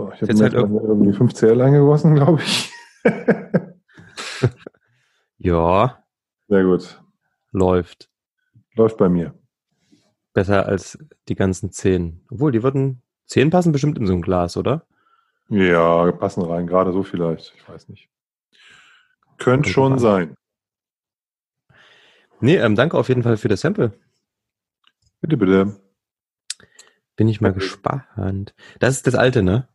So, ich habe mir halt irgendwie 5 CL eingegossen, glaube ich. ja. Sehr gut. Läuft. Läuft bei mir. Besser als die ganzen 10. Obwohl, die würden, 10 passen bestimmt in so ein Glas, oder? Ja, passen rein, gerade so vielleicht. Ich weiß nicht. Könnte schon sein. Nee, ähm, danke auf jeden Fall für das Sample. Bitte, bitte. Bin ich mal okay. gespannt. Das ist das alte, ne?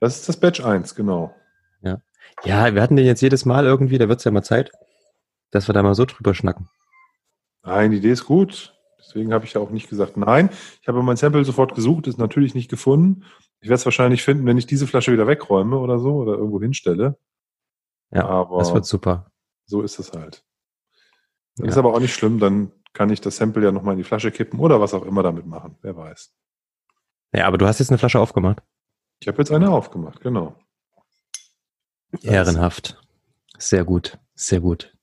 Das ist das Batch 1, genau. Ja. Ja, wir hatten den jetzt jedes Mal irgendwie, da wird es ja mal Zeit, dass wir da mal so drüber schnacken. Nein, die Idee ist gut. Deswegen habe ich ja auch nicht gesagt nein. Ich habe mein Sample sofort gesucht, ist natürlich nicht gefunden. Ich werde es wahrscheinlich finden, wenn ich diese Flasche wieder wegräume oder so oder irgendwo hinstelle. Ja, aber das wird super. So ist es halt. Ja. Ist aber auch nicht schlimm, dann kann ich das Sample ja nochmal in die Flasche kippen oder was auch immer damit machen. Wer weiß. Ja, aber du hast jetzt eine Flasche aufgemacht. Ich habe jetzt eine aufgemacht, genau. Ehrenhaft. Sehr gut, sehr gut.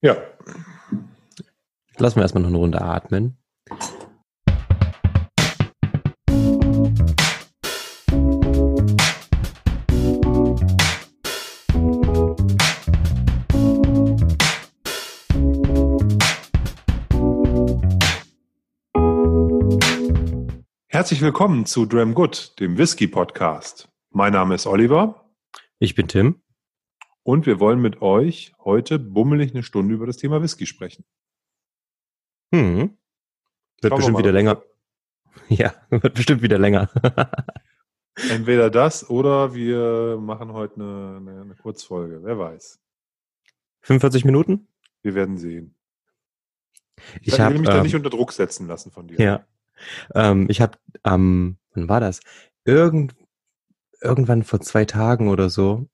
Ja. Lassen wir erstmal noch eine Runde atmen. Herzlich willkommen zu Dram Good, dem Whisky Podcast. Mein Name ist Oliver. Ich bin Tim. Und wir wollen mit euch heute bummelig eine Stunde über das Thema Whisky sprechen. Hm. Wird bestimmt wieder länger. Ja, wird bestimmt wieder länger. Entweder das oder wir machen heute eine, eine, eine Kurzfolge. Wer weiß. 45 Minuten? Wir werden sehen. Ich, ich will mich ähm, da nicht unter Druck setzen lassen von dir. Ja. Ähm, ich habe ähm, wann war das? Irgend, irgendwann vor zwei Tagen oder so,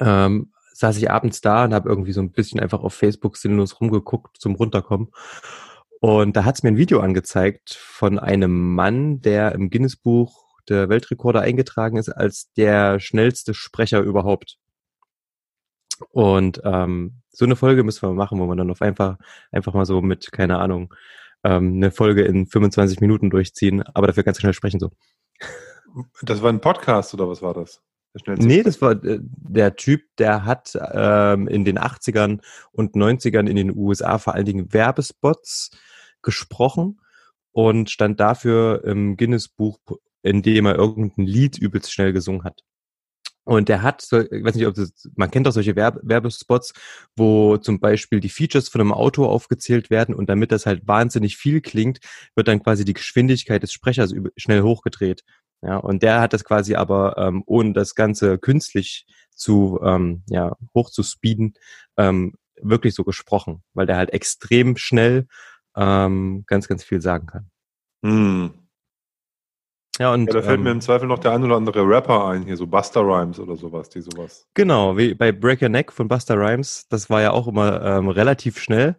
ähm, saß ich abends da und habe irgendwie so ein bisschen einfach auf Facebook sinnlos rumgeguckt zum Runterkommen. Und da hat es mir ein Video angezeigt von einem Mann, der im Guinness-Buch der Weltrekorde eingetragen ist als der schnellste Sprecher überhaupt. Und ähm, so eine Folge müssen wir machen, wo man dann auf einfach, einfach mal so mit, keine Ahnung, ähm, eine Folge in 25 Minuten durchziehen, aber dafür ganz schnell sprechen so. Das war ein Podcast oder was war das? Nee, das war äh, der Typ, der hat ähm, in den 80ern und 90ern in den USA vor allen Dingen Werbespots gesprochen und stand dafür im Guinness-Buch, in dem er irgendein Lied übelst schnell gesungen hat. Und der hat, so, ich weiß nicht, ob das, man kennt doch solche Werb Werbespots, wo zum Beispiel die Features von einem Auto aufgezählt werden und damit das halt wahnsinnig viel klingt, wird dann quasi die Geschwindigkeit des Sprechers schnell hochgedreht. Ja, und der hat das quasi aber, ähm, ohne das Ganze künstlich zu, ähm, ja, hoch zu speeden, ähm, wirklich so gesprochen, weil der halt extrem schnell ähm, ganz, ganz viel sagen kann. Hm. Ja, und, ja, da fällt ähm, mir im Zweifel noch der ein oder andere Rapper ein, hier so Buster Rhymes oder sowas, die sowas. Genau, wie bei Break Your Neck von Buster Rhymes, das war ja auch immer ähm, relativ schnell.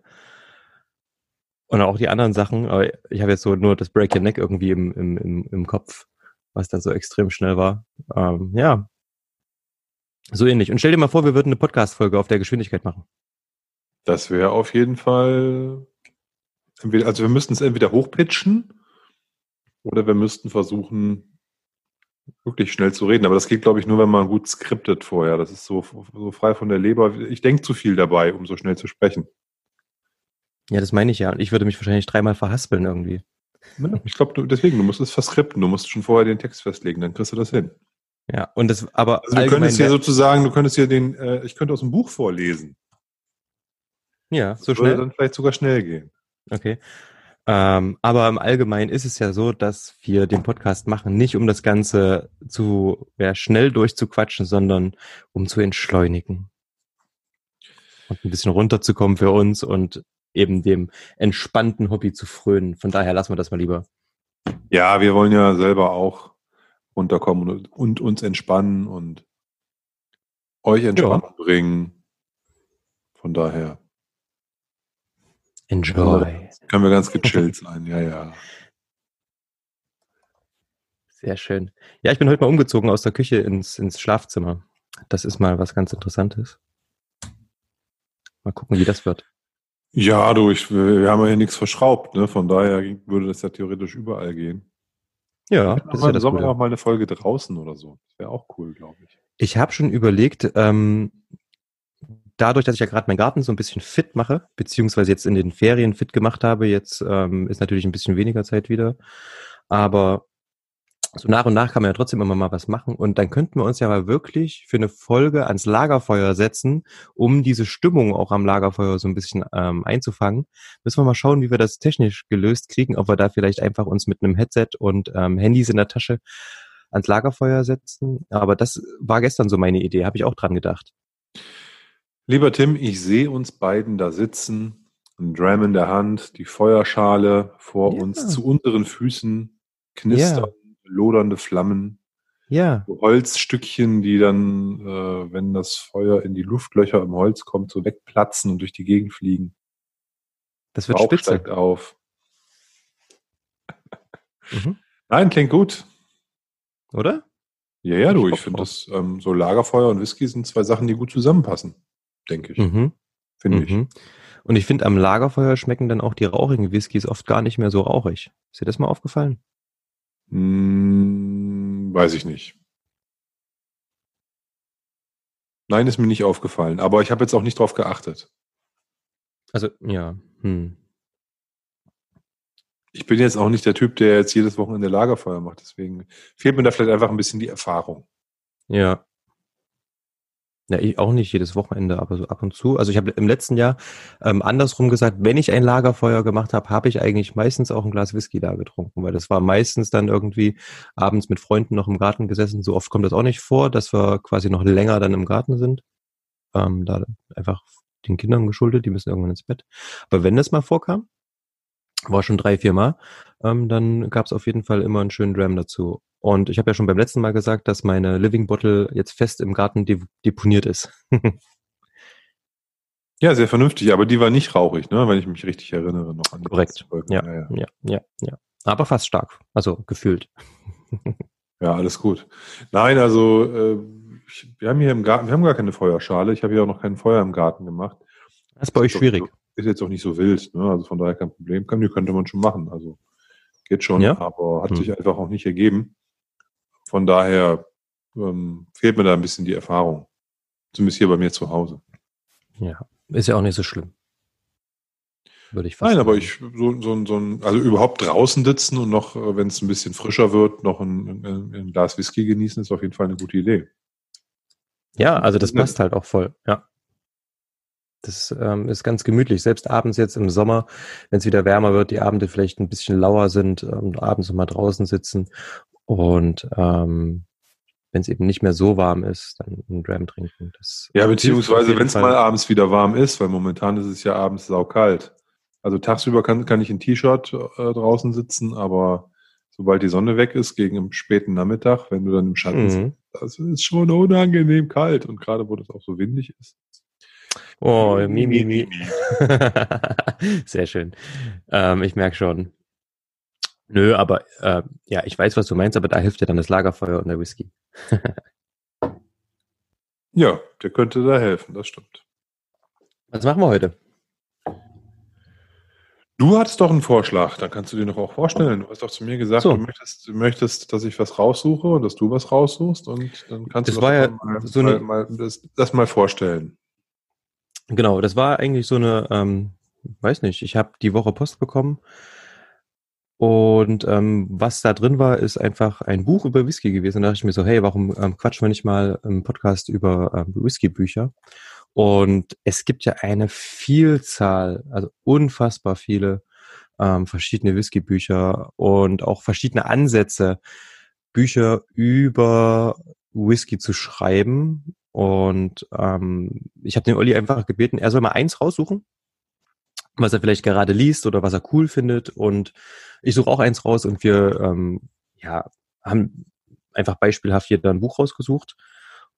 Und auch die anderen Sachen, aber ich habe jetzt so nur das Break Your Neck irgendwie im, im, im, im Kopf, was da so extrem schnell war. Ähm, ja, so ähnlich. Und stell dir mal vor, wir würden eine Podcast-Folge auf der Geschwindigkeit machen. Das wäre auf jeden Fall, also wir müssten es entweder hochpitchen oder wir müssten versuchen, wirklich schnell zu reden. Aber das geht, glaube ich, nur, wenn man gut skriptet vorher. Das ist so, so frei von der Leber. Ich denke zu viel dabei, um so schnell zu sprechen. Ja, das meine ich ja. Und ich würde mich wahrscheinlich dreimal verhaspeln irgendwie. Ja, ich glaube, deswegen, du musst es verskripten. Du musst schon vorher den Text festlegen, dann kriegst du das hin. Ja, und das, aber. Also du könntest hier sozusagen, du könntest hier den, äh, ich könnte aus dem Buch vorlesen. Ja, so das schnell. Würde dann vielleicht sogar schnell gehen. Okay. Ähm, aber im Allgemeinen ist es ja so, dass wir den Podcast machen, nicht um das Ganze zu ja, schnell durchzuquatschen, sondern um zu entschleunigen. Und ein bisschen runterzukommen für uns und eben dem entspannten Hobby zu frönen. Von daher lassen wir das mal lieber. Ja, wir wollen ja selber auch runterkommen und, und uns entspannen und euch Entspannung ja. bringen. Von daher. Enjoy. Können wir ganz gechillt sein, ja, ja. Sehr schön. Ja, ich bin heute mal umgezogen aus der Küche ins, ins Schlafzimmer. Das ist mal was ganz Interessantes. Mal gucken, wie das wird. Ja, du, ich, wir haben ja hier nichts verschraubt, ne? Von daher würde das ja theoretisch überall gehen. Ja, das ist ja das Sommer Gute. auch mal eine Folge draußen oder so. Das wäre auch cool, glaube ich. Ich habe schon überlegt, ähm, dadurch, dass ich ja gerade meinen Garten so ein bisschen fit mache, beziehungsweise jetzt in den Ferien fit gemacht habe, jetzt ähm, ist natürlich ein bisschen weniger Zeit wieder. Aber so nach und nach kann man ja trotzdem immer mal was machen. Und dann könnten wir uns ja mal wirklich für eine Folge ans Lagerfeuer setzen, um diese Stimmung auch am Lagerfeuer so ein bisschen ähm, einzufangen. Müssen wir mal schauen, wie wir das technisch gelöst kriegen, ob wir da vielleicht einfach uns mit einem Headset und ähm, Handys in der Tasche ans Lagerfeuer setzen. Aber das war gestern so meine Idee, habe ich auch dran gedacht. Lieber Tim, ich sehe uns beiden da sitzen, ein Dram in der Hand, die Feuerschale vor ja. uns, zu unseren Füßen knistern. Ja lodernde Flammen. Ja. Holzstückchen, die dann, äh, wenn das Feuer in die Luftlöcher im Holz kommt, so wegplatzen und durch die Gegend fliegen. Das wird Rauch spitze. steigt auf. Mhm. Nein, klingt gut. Oder? Ja, ja, du, ich finde das, ähm, so Lagerfeuer und Whisky sind zwei Sachen, die gut zusammenpassen, denke ich. Mhm. Finde mhm. ich. Und ich finde, am Lagerfeuer schmecken dann auch die rauchigen Whiskys oft gar nicht mehr so rauchig. Ist dir das mal aufgefallen? Hm, weiß ich nicht. Nein, ist mir nicht aufgefallen, aber ich habe jetzt auch nicht drauf geachtet. Also, ja. Hm. Ich bin jetzt auch nicht der Typ, der jetzt jedes Wochenende Lagerfeuer macht, deswegen fehlt mir da vielleicht einfach ein bisschen die Erfahrung. Ja. Ja, ich auch nicht jedes Wochenende, aber so ab und zu. Also ich habe im letzten Jahr ähm, andersrum gesagt, wenn ich ein Lagerfeuer gemacht habe, habe ich eigentlich meistens auch ein Glas Whisky da getrunken, weil das war meistens dann irgendwie abends mit Freunden noch im Garten gesessen. So oft kommt das auch nicht vor, dass wir quasi noch länger dann im Garten sind. Ähm, da einfach den Kindern geschuldet, die müssen irgendwann ins Bett. Aber wenn das mal vorkam, war schon drei, vier Mal, ähm, dann gab es auf jeden Fall immer einen schönen Dram dazu. Und ich habe ja schon beim letzten Mal gesagt, dass meine Living Bottle jetzt fest im Garten de deponiert ist. ja, sehr vernünftig, aber die war nicht rauchig, ne? wenn ich mich richtig erinnere noch an die Korrekt. Ja, ja, ja, ja, ja. Aber fast stark, also gefühlt. ja, alles gut. Nein, also äh, ich, wir haben hier im Garten, wir haben gar keine Feuerschale. Ich habe hier auch noch kein Feuer im Garten gemacht. Das ist bei euch schwierig. So, ist jetzt auch nicht so wild, ne? also von daher kein Problem. Kann, die könnte man schon machen, also geht schon, ja? aber hat hm. sich einfach auch nicht ergeben. Von daher ähm, fehlt mir da ein bisschen die Erfahrung. Zumindest hier bei mir zu Hause. Ja, ist ja auch nicht so schlimm. Würde ich fast Nein, sagen. aber ich, so, so, so ein, also überhaupt draußen sitzen und noch, äh, wenn es ein bisschen frischer wird, noch ein, ein, ein, Glas Whisky genießen, ist auf jeden Fall eine gute Idee. Ja, also das passt halt auch voll, ja. Das ähm, ist ganz gemütlich. Selbst abends jetzt im Sommer, wenn es wieder wärmer wird, die Abende vielleicht ein bisschen lauer sind, ähm, abends mal draußen sitzen und ähm, wenn es eben nicht mehr so warm ist, dann einen Dram trinken. Das ja, beziehungsweise wenn es mal abends wieder warm ist, weil momentan ist es ja abends saukalt. Also tagsüber kann, kann ich in T-Shirt äh, draußen sitzen, aber sobald die Sonne weg ist, gegen im späten Nachmittag, wenn du dann im Schatten mhm. sitzt, das ist schon unangenehm kalt. Und gerade wo das auch so windig ist. Oh, mi, mi, mi. Sehr schön. Ähm, ich merke schon. Nö, aber äh, ja, ich weiß, was du meinst, aber da hilft dir dann das Lagerfeuer und der Whisky. ja, der könnte da helfen, das stimmt. Was machen wir heute? Du hattest doch einen Vorschlag, dann kannst du dir noch auch vorstellen. Du hast doch zu mir gesagt, so. du, möchtest, du möchtest, dass ich was raussuche und dass du was raussuchst und dann kannst das du war ja mal, so mal, mal das, das, mal vorstellen. Genau, das war eigentlich so eine, ähm, weiß nicht, ich habe die Woche Post bekommen und ähm, was da drin war, ist einfach ein Buch über Whisky gewesen. Da dachte ich mir so, hey, warum ähm, quatschen wir nicht mal im Podcast über ähm, Whisky-Bücher? Und es gibt ja eine Vielzahl, also unfassbar viele ähm, verschiedene Whisky-Bücher und auch verschiedene Ansätze, Bücher über Whisky zu schreiben. Und ähm, ich habe den Olli einfach gebeten, er soll mal eins raussuchen was er vielleicht gerade liest oder was er cool findet. Und ich suche auch eins raus und wir ähm, ja, haben einfach beispielhaft hier da ein Buch rausgesucht.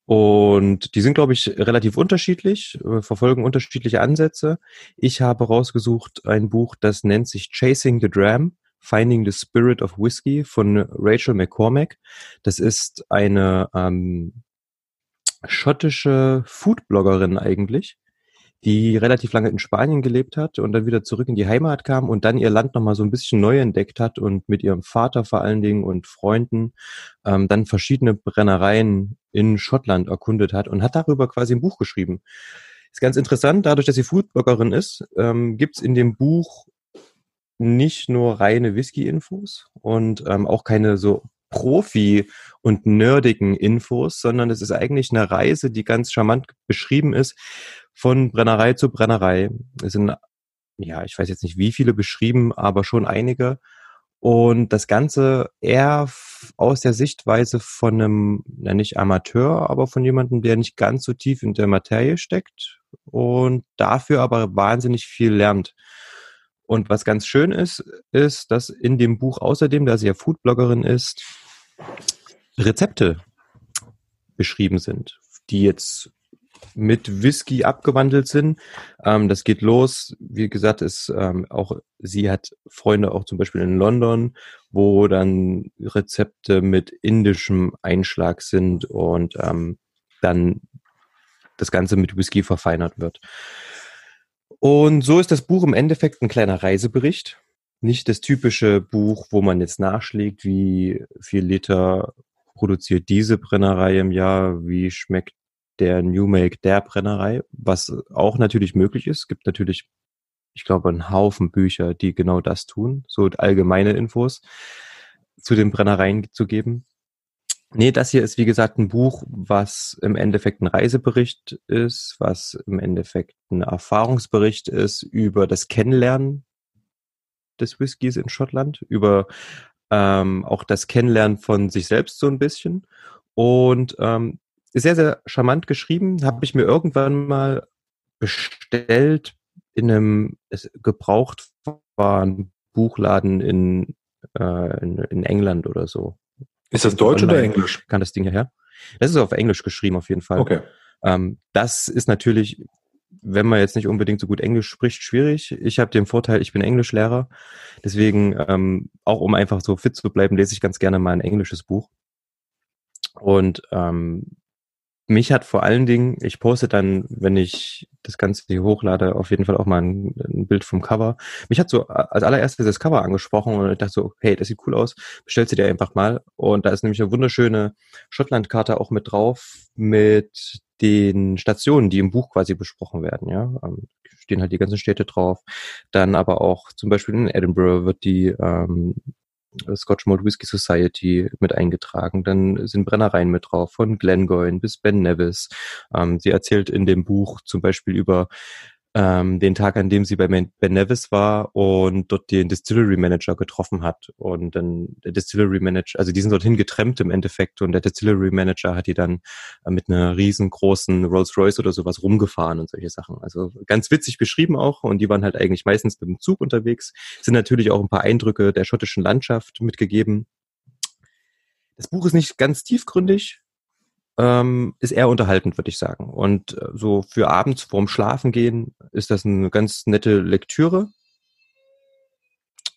Und die sind, glaube ich, relativ unterschiedlich, äh, verfolgen unterschiedliche Ansätze. Ich habe rausgesucht ein Buch, das nennt sich Chasing the Dram, Finding the Spirit of Whiskey von Rachel McCormack. Das ist eine ähm, schottische Foodbloggerin eigentlich, die relativ lange in Spanien gelebt hat und dann wieder zurück in die Heimat kam und dann ihr Land nochmal so ein bisschen neu entdeckt hat und mit ihrem Vater vor allen Dingen und Freunden ähm, dann verschiedene Brennereien in Schottland erkundet hat und hat darüber quasi ein Buch geschrieben. Ist ganz interessant, dadurch, dass sie Foodbloggerin ist, ähm, gibt's in dem Buch nicht nur reine Whisky-Infos und ähm, auch keine so Profi- und nerdigen Infos, sondern es ist eigentlich eine Reise, die ganz charmant beschrieben ist, von Brennerei zu Brennerei. Es sind, ja, ich weiß jetzt nicht wie viele beschrieben, aber schon einige. Und das Ganze eher aus der Sichtweise von einem, ja nicht Amateur, aber von jemandem, der nicht ganz so tief in der Materie steckt und dafür aber wahnsinnig viel lernt. Und was ganz schön ist, ist, dass in dem Buch außerdem, da sie ja Foodbloggerin ist, Rezepte beschrieben sind, die jetzt mit Whisky abgewandelt sind. Ähm, das geht los. Wie gesagt, ist ähm, auch sie hat Freunde auch zum Beispiel in London, wo dann Rezepte mit indischem Einschlag sind und ähm, dann das Ganze mit Whisky verfeinert wird. Und so ist das Buch im Endeffekt ein kleiner Reisebericht. Nicht das typische Buch, wo man jetzt nachschlägt, wie viel Liter produziert diese Brennerei im Jahr, wie schmeckt der New Make der Brennerei, was auch natürlich möglich ist. Es gibt natürlich, ich glaube, einen Haufen Bücher, die genau das tun, so allgemeine Infos zu den Brennereien zu geben. Nee, das hier ist wie gesagt ein Buch, was im Endeffekt ein Reisebericht ist, was im Endeffekt ein Erfahrungsbericht ist über das Kennenlernen des Whiskys in Schottland, über ähm, auch das Kennenlernen von sich selbst so ein bisschen. Und ähm, sehr, sehr charmant geschrieben. Habe ich mir irgendwann mal bestellt in einem gebraucht waren Buchladen in, äh, in, in England oder so. Ist das Deutsch oder Englisch? Kann das Ding hierher? Das ist auf Englisch geschrieben auf jeden Fall. Okay. Ähm, das ist natürlich, wenn man jetzt nicht unbedingt so gut Englisch spricht, schwierig. Ich habe den Vorteil, ich bin Englischlehrer. Deswegen, ähm, auch um einfach so fit zu bleiben, lese ich ganz gerne mal ein englisches Buch. Und ähm, mich hat vor allen Dingen, ich poste dann, wenn ich das Ganze hier hochlade, auf jeden Fall auch mal ein, ein, Bild vom Cover. Mich hat so als allererstes das Cover angesprochen und ich dachte so, hey, das sieht cool aus, bestellst du dir einfach mal. Und da ist nämlich eine wunderschöne Schottlandkarte auch mit drauf, mit den Stationen, die im Buch quasi besprochen werden, ja. Ähm, stehen halt die ganzen Städte drauf. Dann aber auch zum Beispiel in Edinburgh wird die ähm, Scotch Malt Whisky Society mit eingetragen. Dann sind Brennereien mit drauf, von Glengoyne bis Ben Nevis. Ähm, sie erzählt in dem Buch zum Beispiel über ähm, den Tag, an dem sie bei Ben Nevis war und dort den Distillery Manager getroffen hat. Und dann der Distillery Manager, also die sind dorthin getrennt im Endeffekt und der Distillery Manager hat die dann äh, mit einer riesengroßen Rolls Royce oder sowas rumgefahren und solche Sachen. Also ganz witzig beschrieben auch und die waren halt eigentlich meistens mit dem Zug unterwegs. Sind natürlich auch ein paar Eindrücke der schottischen Landschaft mitgegeben. Das Buch ist nicht ganz tiefgründig, ähm, ist eher unterhaltend, würde ich sagen. Und äh, so für abends vorm Schlafengehen ist das eine ganz nette Lektüre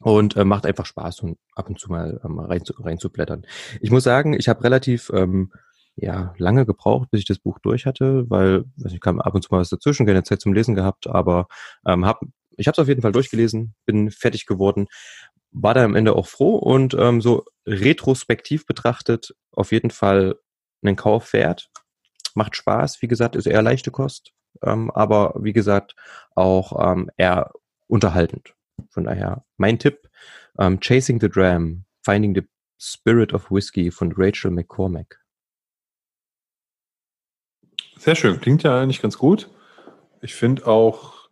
und äh, macht einfach Spaß und ab und zu mal ähm, rein, zu, rein blättern. Ich muss sagen, ich habe relativ ähm, ja lange gebraucht, bis ich das Buch durch hatte, weil also ich kam ab und zu mal was dazwischen, keine Zeit zum Lesen gehabt, aber ähm, hab, ich habe es auf jeden Fall durchgelesen, bin fertig geworden, war dann am Ende auch froh und ähm, so retrospektiv betrachtet auf jeden Fall einen Kauf wert. Macht Spaß, wie gesagt, ist eher leichte Kost, ähm, aber wie gesagt auch ähm, eher unterhaltend. Von daher mein Tipp, ähm, Chasing the Dram, Finding the Spirit of Whiskey von Rachel McCormack. Sehr schön, klingt ja eigentlich ganz gut. Ich finde auch,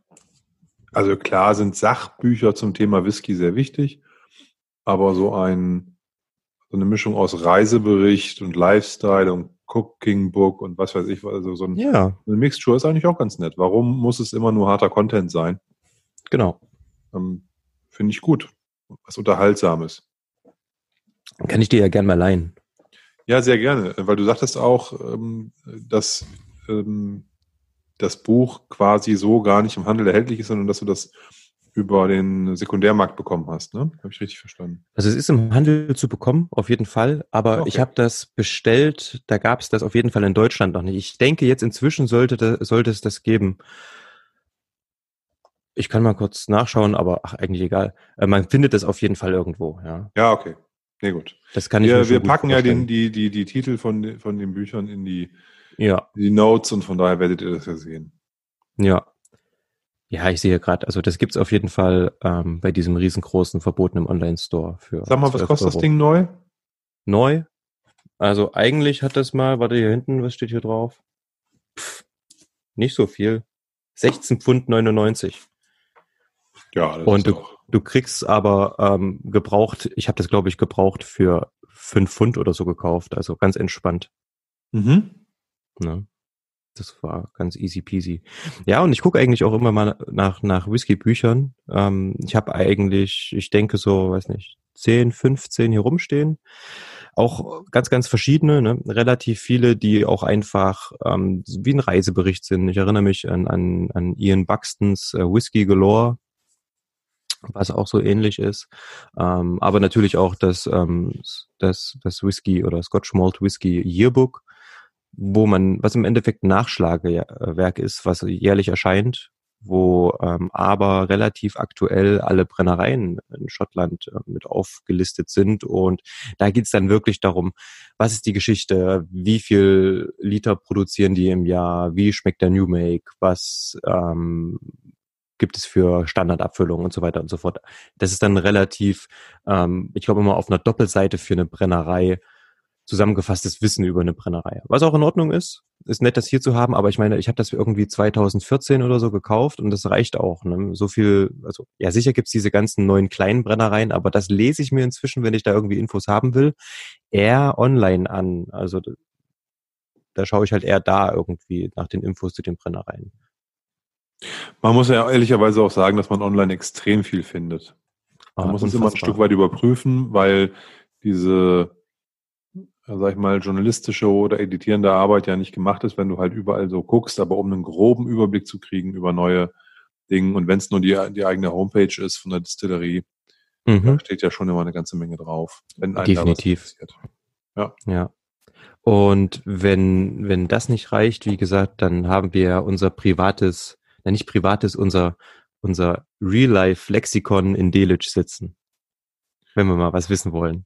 also klar sind Sachbücher zum Thema Whisky sehr wichtig, aber so ein so eine Mischung aus Reisebericht und Lifestyle und Cooking Book und was weiß ich, also so ein, ja. eine Mixture ist eigentlich auch ganz nett. Warum muss es immer nur harter Content sein? Genau. Ähm, Finde ich gut. Was Unterhaltsames. Kann ich dir ja gerne mal leihen. Ja, sehr gerne, weil du sagtest auch, ähm, dass ähm, das Buch quasi so gar nicht im Handel erhältlich ist, sondern dass du das über den Sekundärmarkt bekommen hast, ne? Habe ich richtig verstanden? Also es ist im Handel zu bekommen, auf jeden Fall, aber okay. ich habe das bestellt, da gab es das auf jeden Fall in Deutschland noch nicht. Ich denke, jetzt inzwischen sollte, da, sollte es das geben. Ich kann mal kurz nachschauen, aber ach, eigentlich egal. Äh, man findet es auf jeden Fall irgendwo, ja. Ja, okay. Nee, gut. Das kann ich Wir, wir packen ja den, die, die, die Titel von, den- von den Büchern in die, Ja, die Notes und von daher werdet ihr das ja sehen. ja. Ja, ich sehe gerade, also das gibt's auf jeden Fall ähm, bei diesem riesengroßen verbotenen Online-Store für. Sag mal, was 12 kostet das Euro. Ding neu? Neu. Also eigentlich hat das mal, warte hier hinten, was steht hier drauf? Pff, nicht so viel. 16 Pfund 99. Ja, das Und ist du, du kriegst aber ähm, gebraucht, ich habe das glaube ich gebraucht für 5 Pfund oder so gekauft, also ganz entspannt. Mhm. Ne? Das war ganz easy peasy. Ja, und ich gucke eigentlich auch immer mal nach, nach Whisky-Büchern. Ähm, ich habe eigentlich, ich denke so, weiß nicht, 10, 15 hier rumstehen. Auch ganz, ganz verschiedene, ne? relativ viele, die auch einfach ähm, wie ein Reisebericht sind. Ich erinnere mich an, an, an Ian Buxtons äh, Whisky Galore, was auch so ähnlich ist. Ähm, aber natürlich auch das, ähm, das, das Whisky oder Scotch Malt Whisky Yearbook, wo man, was im Endeffekt ein Nachschlagewerk ist, was jährlich erscheint, wo ähm, aber relativ aktuell alle Brennereien in Schottland äh, mit aufgelistet sind. Und da geht's dann wirklich darum, was ist die Geschichte, wie viel Liter produzieren die im Jahr, wie schmeckt der New Make, was ähm, gibt es für Standardabfüllungen und so weiter und so fort. Das ist dann relativ, ähm, ich glaube immer auf einer Doppelseite für eine Brennerei zusammengefasstes Wissen über eine Brennerei. Was auch in Ordnung ist, ist nett, das hier zu haben, aber ich meine, ich habe das irgendwie 2014 oder so gekauft und das reicht auch. Ne? So viel, also ja, sicher gibt's diese ganzen neuen kleinen Brennereien, aber das lese ich mir inzwischen, wenn ich da irgendwie Infos haben will, eher online an. Also da, schaue ich halt eher da irgendwie nach den Infos zu den Brennereien. Man muss ja ehrlicherweise auch sagen, dass man online extrem viel findet. Man Ah, muss es immer ein. Stück weit überprüfen, weil diese, sag ich mal, journalistische oder editierende Arbeit ja nicht gemacht ist, wenn du halt überall so guckst, aber um einen groben Überblick zu kriegen über neue Dinge und wenn es nur die, die eigene Homepage ist von der Distillerie, Mhm. da steht ja schon immer eine ganze Menge drauf. Wenn Definitiv. Interessiert. Ja. Und wenn, wenn das nicht reicht, wie gesagt, dann haben wir unser privates, na nicht privates, unser, unser Real-Life-Lexikon in Delitzsch sitzen. Wenn wir mal was wissen wollen.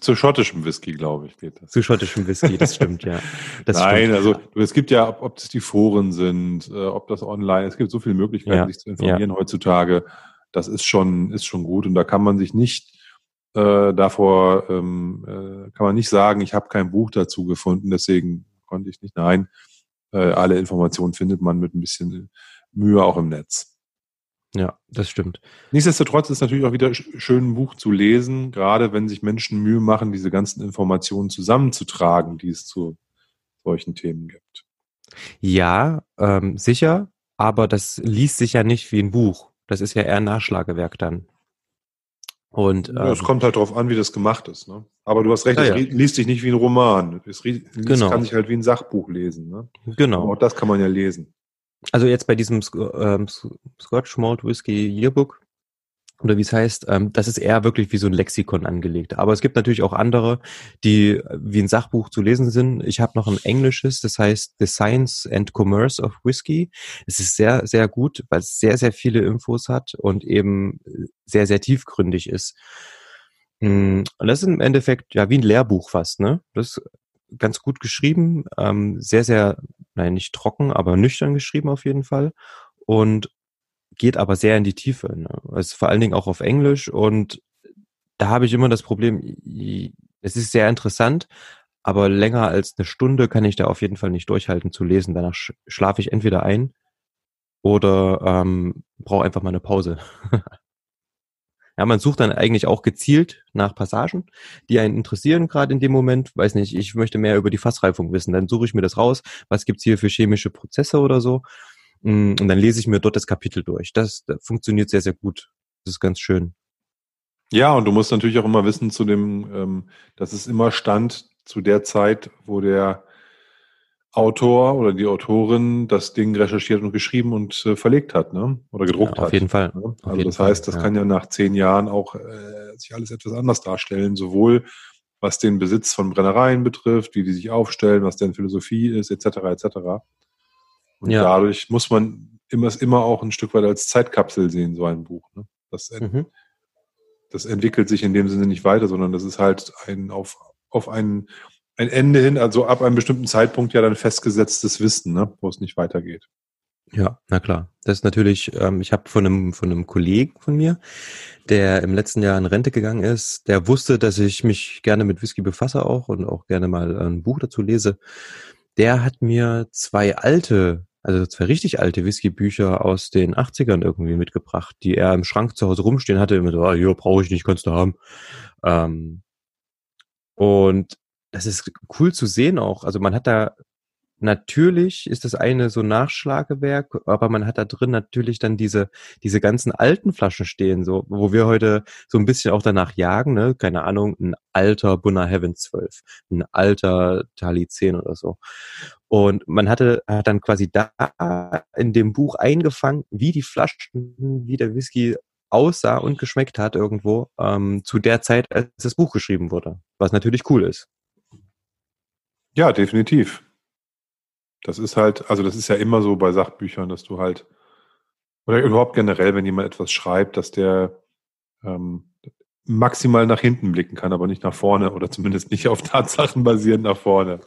Zu schottischem Whisky, glaube ich, geht das. Zu schottischem Whisky, das stimmt, ja. Das Nein, stimmt. also es gibt ja, ob, ob das die Foren sind, äh, ob das online, es gibt so viele Möglichkeiten, Ja, sich zu informieren heutzutage. Das ist schon, ist schon gut und da kann man sich nicht äh, davor, ähm, äh, kann man nicht sagen, ich habe kein Buch dazu gefunden, deswegen konnte ich nicht. Nein, äh, alle Informationen findet man mit ein bisschen Mühe auch im Netz. Ja, das stimmt. Nichtsdestotrotz ist natürlich auch wieder sch- schön, ein Buch zu lesen, gerade wenn sich Menschen Mühe machen, diese ganzen Informationen zusammenzutragen, die es zu solchen Themen gibt. Ja, ähm, sicher, aber das liest sich ja nicht wie ein Buch. Das ist ja eher ein Nachschlagewerk dann. Und ähm, Ja, es kommt halt drauf an, wie das gemacht ist. Ne? Aber du hast recht, es ja. liest sich nicht wie ein Roman. Es liest, Genau. kann sich halt wie ein Sachbuch lesen. Ne? Aber genau. auch das kann man ja lesen. Also jetzt bei diesem ähm, Sc- Scotch Malt Whisky Yearbook oder wie es heißt, ähm, das ist eher wirklich wie so ein Lexikon angelegt. Aber es gibt natürlich auch andere, die wie ein Sachbuch zu lesen sind. Ich habe noch ein englisches, das heißt The Science and Commerce of Whisky. Es ist sehr, sehr gut, weil es sehr, sehr viele Infos hat und eben sehr, sehr tiefgründig ist. Mm, Und das ist im Endeffekt ja wie ein Lehrbuch fast, ne? Das ganz gut geschrieben, ähm, sehr, sehr, nein, nicht trocken, aber nüchtern geschrieben auf jeden Fall. Und geht aber sehr in die Tiefe. Ne? Ist vor allen Dingen auch auf Englisch und da habe ich immer das Problem, es ist sehr interessant, aber länger als eine Stunde kann ich da auf jeden Fall nicht durchhalten zu lesen. Danach sch schlafe ich entweder ein oder ähm, brauche einfach mal eine Pause. ja, man sucht dann eigentlich auch gezielt nach Passagen, die einen interessieren gerade in dem Moment. Weiß nicht, ich möchte mehr über die Fassreifung wissen. Dann suche ich mir das raus. Was gibt's hier für chemische Prozesse oder so? Mm, Und dann lese ich mir dort das Kapitel durch. Das, das funktioniert sehr, sehr gut. Das ist ganz schön. Ja, und du musst natürlich auch immer wissen, zu dem, ähm, dass es immer stand zu der Zeit, wo der Autor oder die Autorin das Ding recherchiert und geschrieben und äh, verlegt hat, ne? Oder gedruckt Ja, auf hat. jeden Fall. Ne? Auf Also jeden das heißt, das ja. kann ja nach zehn Jahren auch äh, sich alles etwas anders darstellen, sowohl was den Besitz von Brennereien betrifft, wie die sich aufstellen, was deren Philosophie ist, etc. etc. Und Ja. dadurch muss man immer, immer auch ein Stück weit als Zeitkapsel sehen, so ein Buch. Ne? Das, mhm. das entwickelt sich in dem Sinne nicht weiter, sondern das ist halt ein auf, auf ein, ein Ende hin, also ab einem bestimmten Zeitpunkt ja dann festgesetztes Wissen, ne? wo es nicht weitergeht. Ja, na klar. Das ist natürlich, ähm, ich habe von einem, von einem Kollegen von mir, der im letzten Jahr in Rente gegangen ist, der wusste, dass ich mich gerne mit Whisky befasse auch und auch gerne mal ein Buch dazu lese. Der hat mir zwei alte, also zwei richtig alte Whisky-Bücher aus den 80ern irgendwie mitgebracht, die er im Schrank zu Hause rumstehen hatte. Immer so, ah, hier brauche ich nicht, kannst du haben. Ähm, und das ist cool zu sehen auch. Also man hat da Natürlich ist das eine so Nachschlagewerk, aber man hat da drin natürlich dann diese, diese ganzen alten Flaschen stehen, so, wo wir heute so ein bisschen auch danach jagen, ne? Keine Ahnung, ein alter Bunner Heaven 12, ein alter Tali 10 oder so. Und man hatte, hat dann quasi da in dem Buch eingefangen, wie die Flaschen, wie der Whisky aussah und geschmeckt hat irgendwo, ähm, zu der Zeit, als das Buch geschrieben wurde. Was natürlich cool ist. Ja, definitiv. Das ist halt, also das ist ja immer so bei Sachbüchern, dass du halt, oder überhaupt generell, wenn jemand etwas schreibt, dass der ähm, maximal nach hinten blicken kann, aber nicht nach vorne oder zumindest nicht auf Tatsachen basierend nach vorne.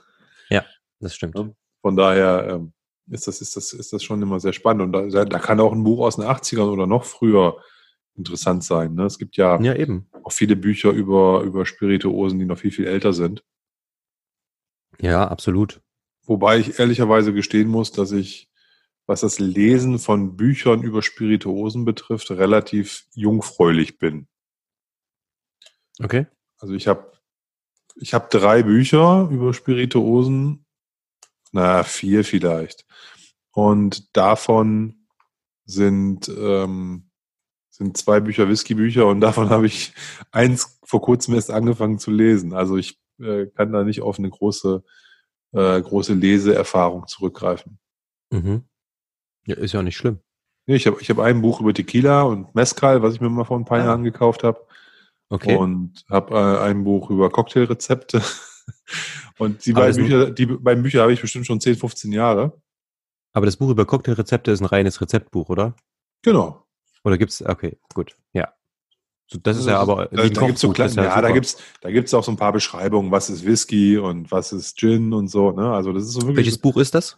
Ja, das stimmt. Von daher ähm, ist, das, ist, das, ist das schon immer sehr spannend. Und da, da kann auch ein Buch aus den 80ern oder noch früher interessant sein. Ne? Es gibt ja, ja eben. auch viele Bücher über, über Spirituosen, die noch viel, viel älter sind. Ja, absolut. Wobei ich ehrlicherweise gestehen muss, dass ich, was das Lesen von Büchern über Spirituosen betrifft, relativ jungfräulich bin. Okay. Also ich habe ich hab drei Bücher über Spirituosen, na vier vielleicht. Und davon sind ähm, sind zwei Bücher Whisky-Bücher und davon habe ich eins vor kurzem erst angefangen zu lesen. Also ich äh, kann da nicht auf eine große äh, große Leseerfahrung zurückgreifen. Mhm. Ja, ist ja nicht schlimm. Nee, ich habe ich hab ein Buch über Tequila und Mezcal, was ich mir mal vor ein paar ah. Jahren gekauft habe. Okay. Und habe äh, ein Buch über Cocktailrezepte. und die beiden, Bücher, die beiden Bücher habe ich bestimmt schon 10, 15 Jahre. Aber das Buch über Cocktailrezepte ist ein reines Rezeptbuch, oder? Genau. Oder gibt's, okay, gut, ja. Das ist ja aber da, da gibt's so kleine, ja, ja da gibt's da gibt's auch so ein paar Beschreibungen, was ist Whisky und was ist Gin und so, ne? Also das ist so wirklich Welches Buch ist das?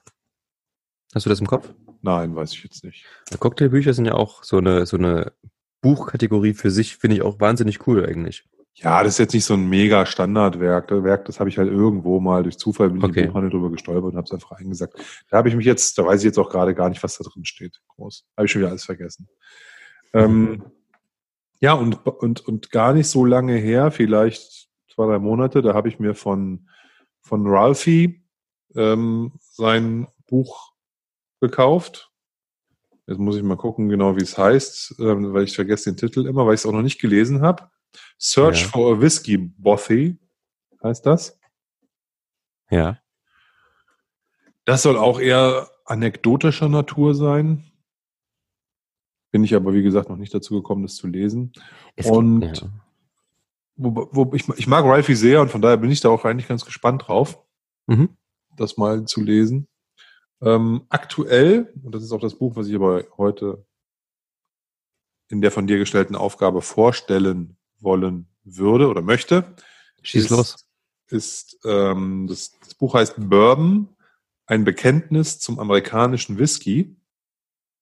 Hast du das im Kopf? Nein, weiß ich jetzt nicht. Ja, Cocktailbücher sind ja auch so eine so eine Buchkategorie für sich, finde ich auch wahnsinnig cool eigentlich. Ja, das ist jetzt nicht so ein mega Standardwerk. Das Werk, das habe ich halt irgendwo mal durch Zufall bin okay. ich im Buchhandel drüber gestolpert und habe es einfach eingesagt. Da habe ich mich jetzt, da weiß ich jetzt auch gerade gar nicht, was da drin steht. Groß. Habe ich schon wieder alles vergessen. Ähm, ja, und, und, und gar nicht so lange her, vielleicht zwei, drei Monate, da habe ich mir von, von Ralphie ähm, sein Buch gekauft. Jetzt muss ich mal gucken, genau wie es heißt, ähm, weil ich vergesse den Titel immer, weil ich es auch noch nicht gelesen habe. Search ja. for a Whiskey Bothy heißt das. Ja. Das soll auch eher anekdotischer Natur sein. Bin ich aber, wie gesagt, noch nicht dazu gekommen, das zu lesen. Es und gibt, ja. wo, wo, ich, ich mag Ralphie sehr und von daher bin ich da auch eigentlich ganz gespannt drauf, mhm. das mal zu lesen. Ähm, aktuell, und das ist auch das Buch, was ich aber heute in der von dir gestellten Aufgabe vorstellen wollen würde oder möchte. Schieß ist, los. Ist, ähm, das, das Buch heißt Bourbon, ein Bekenntnis zum amerikanischen Whisky.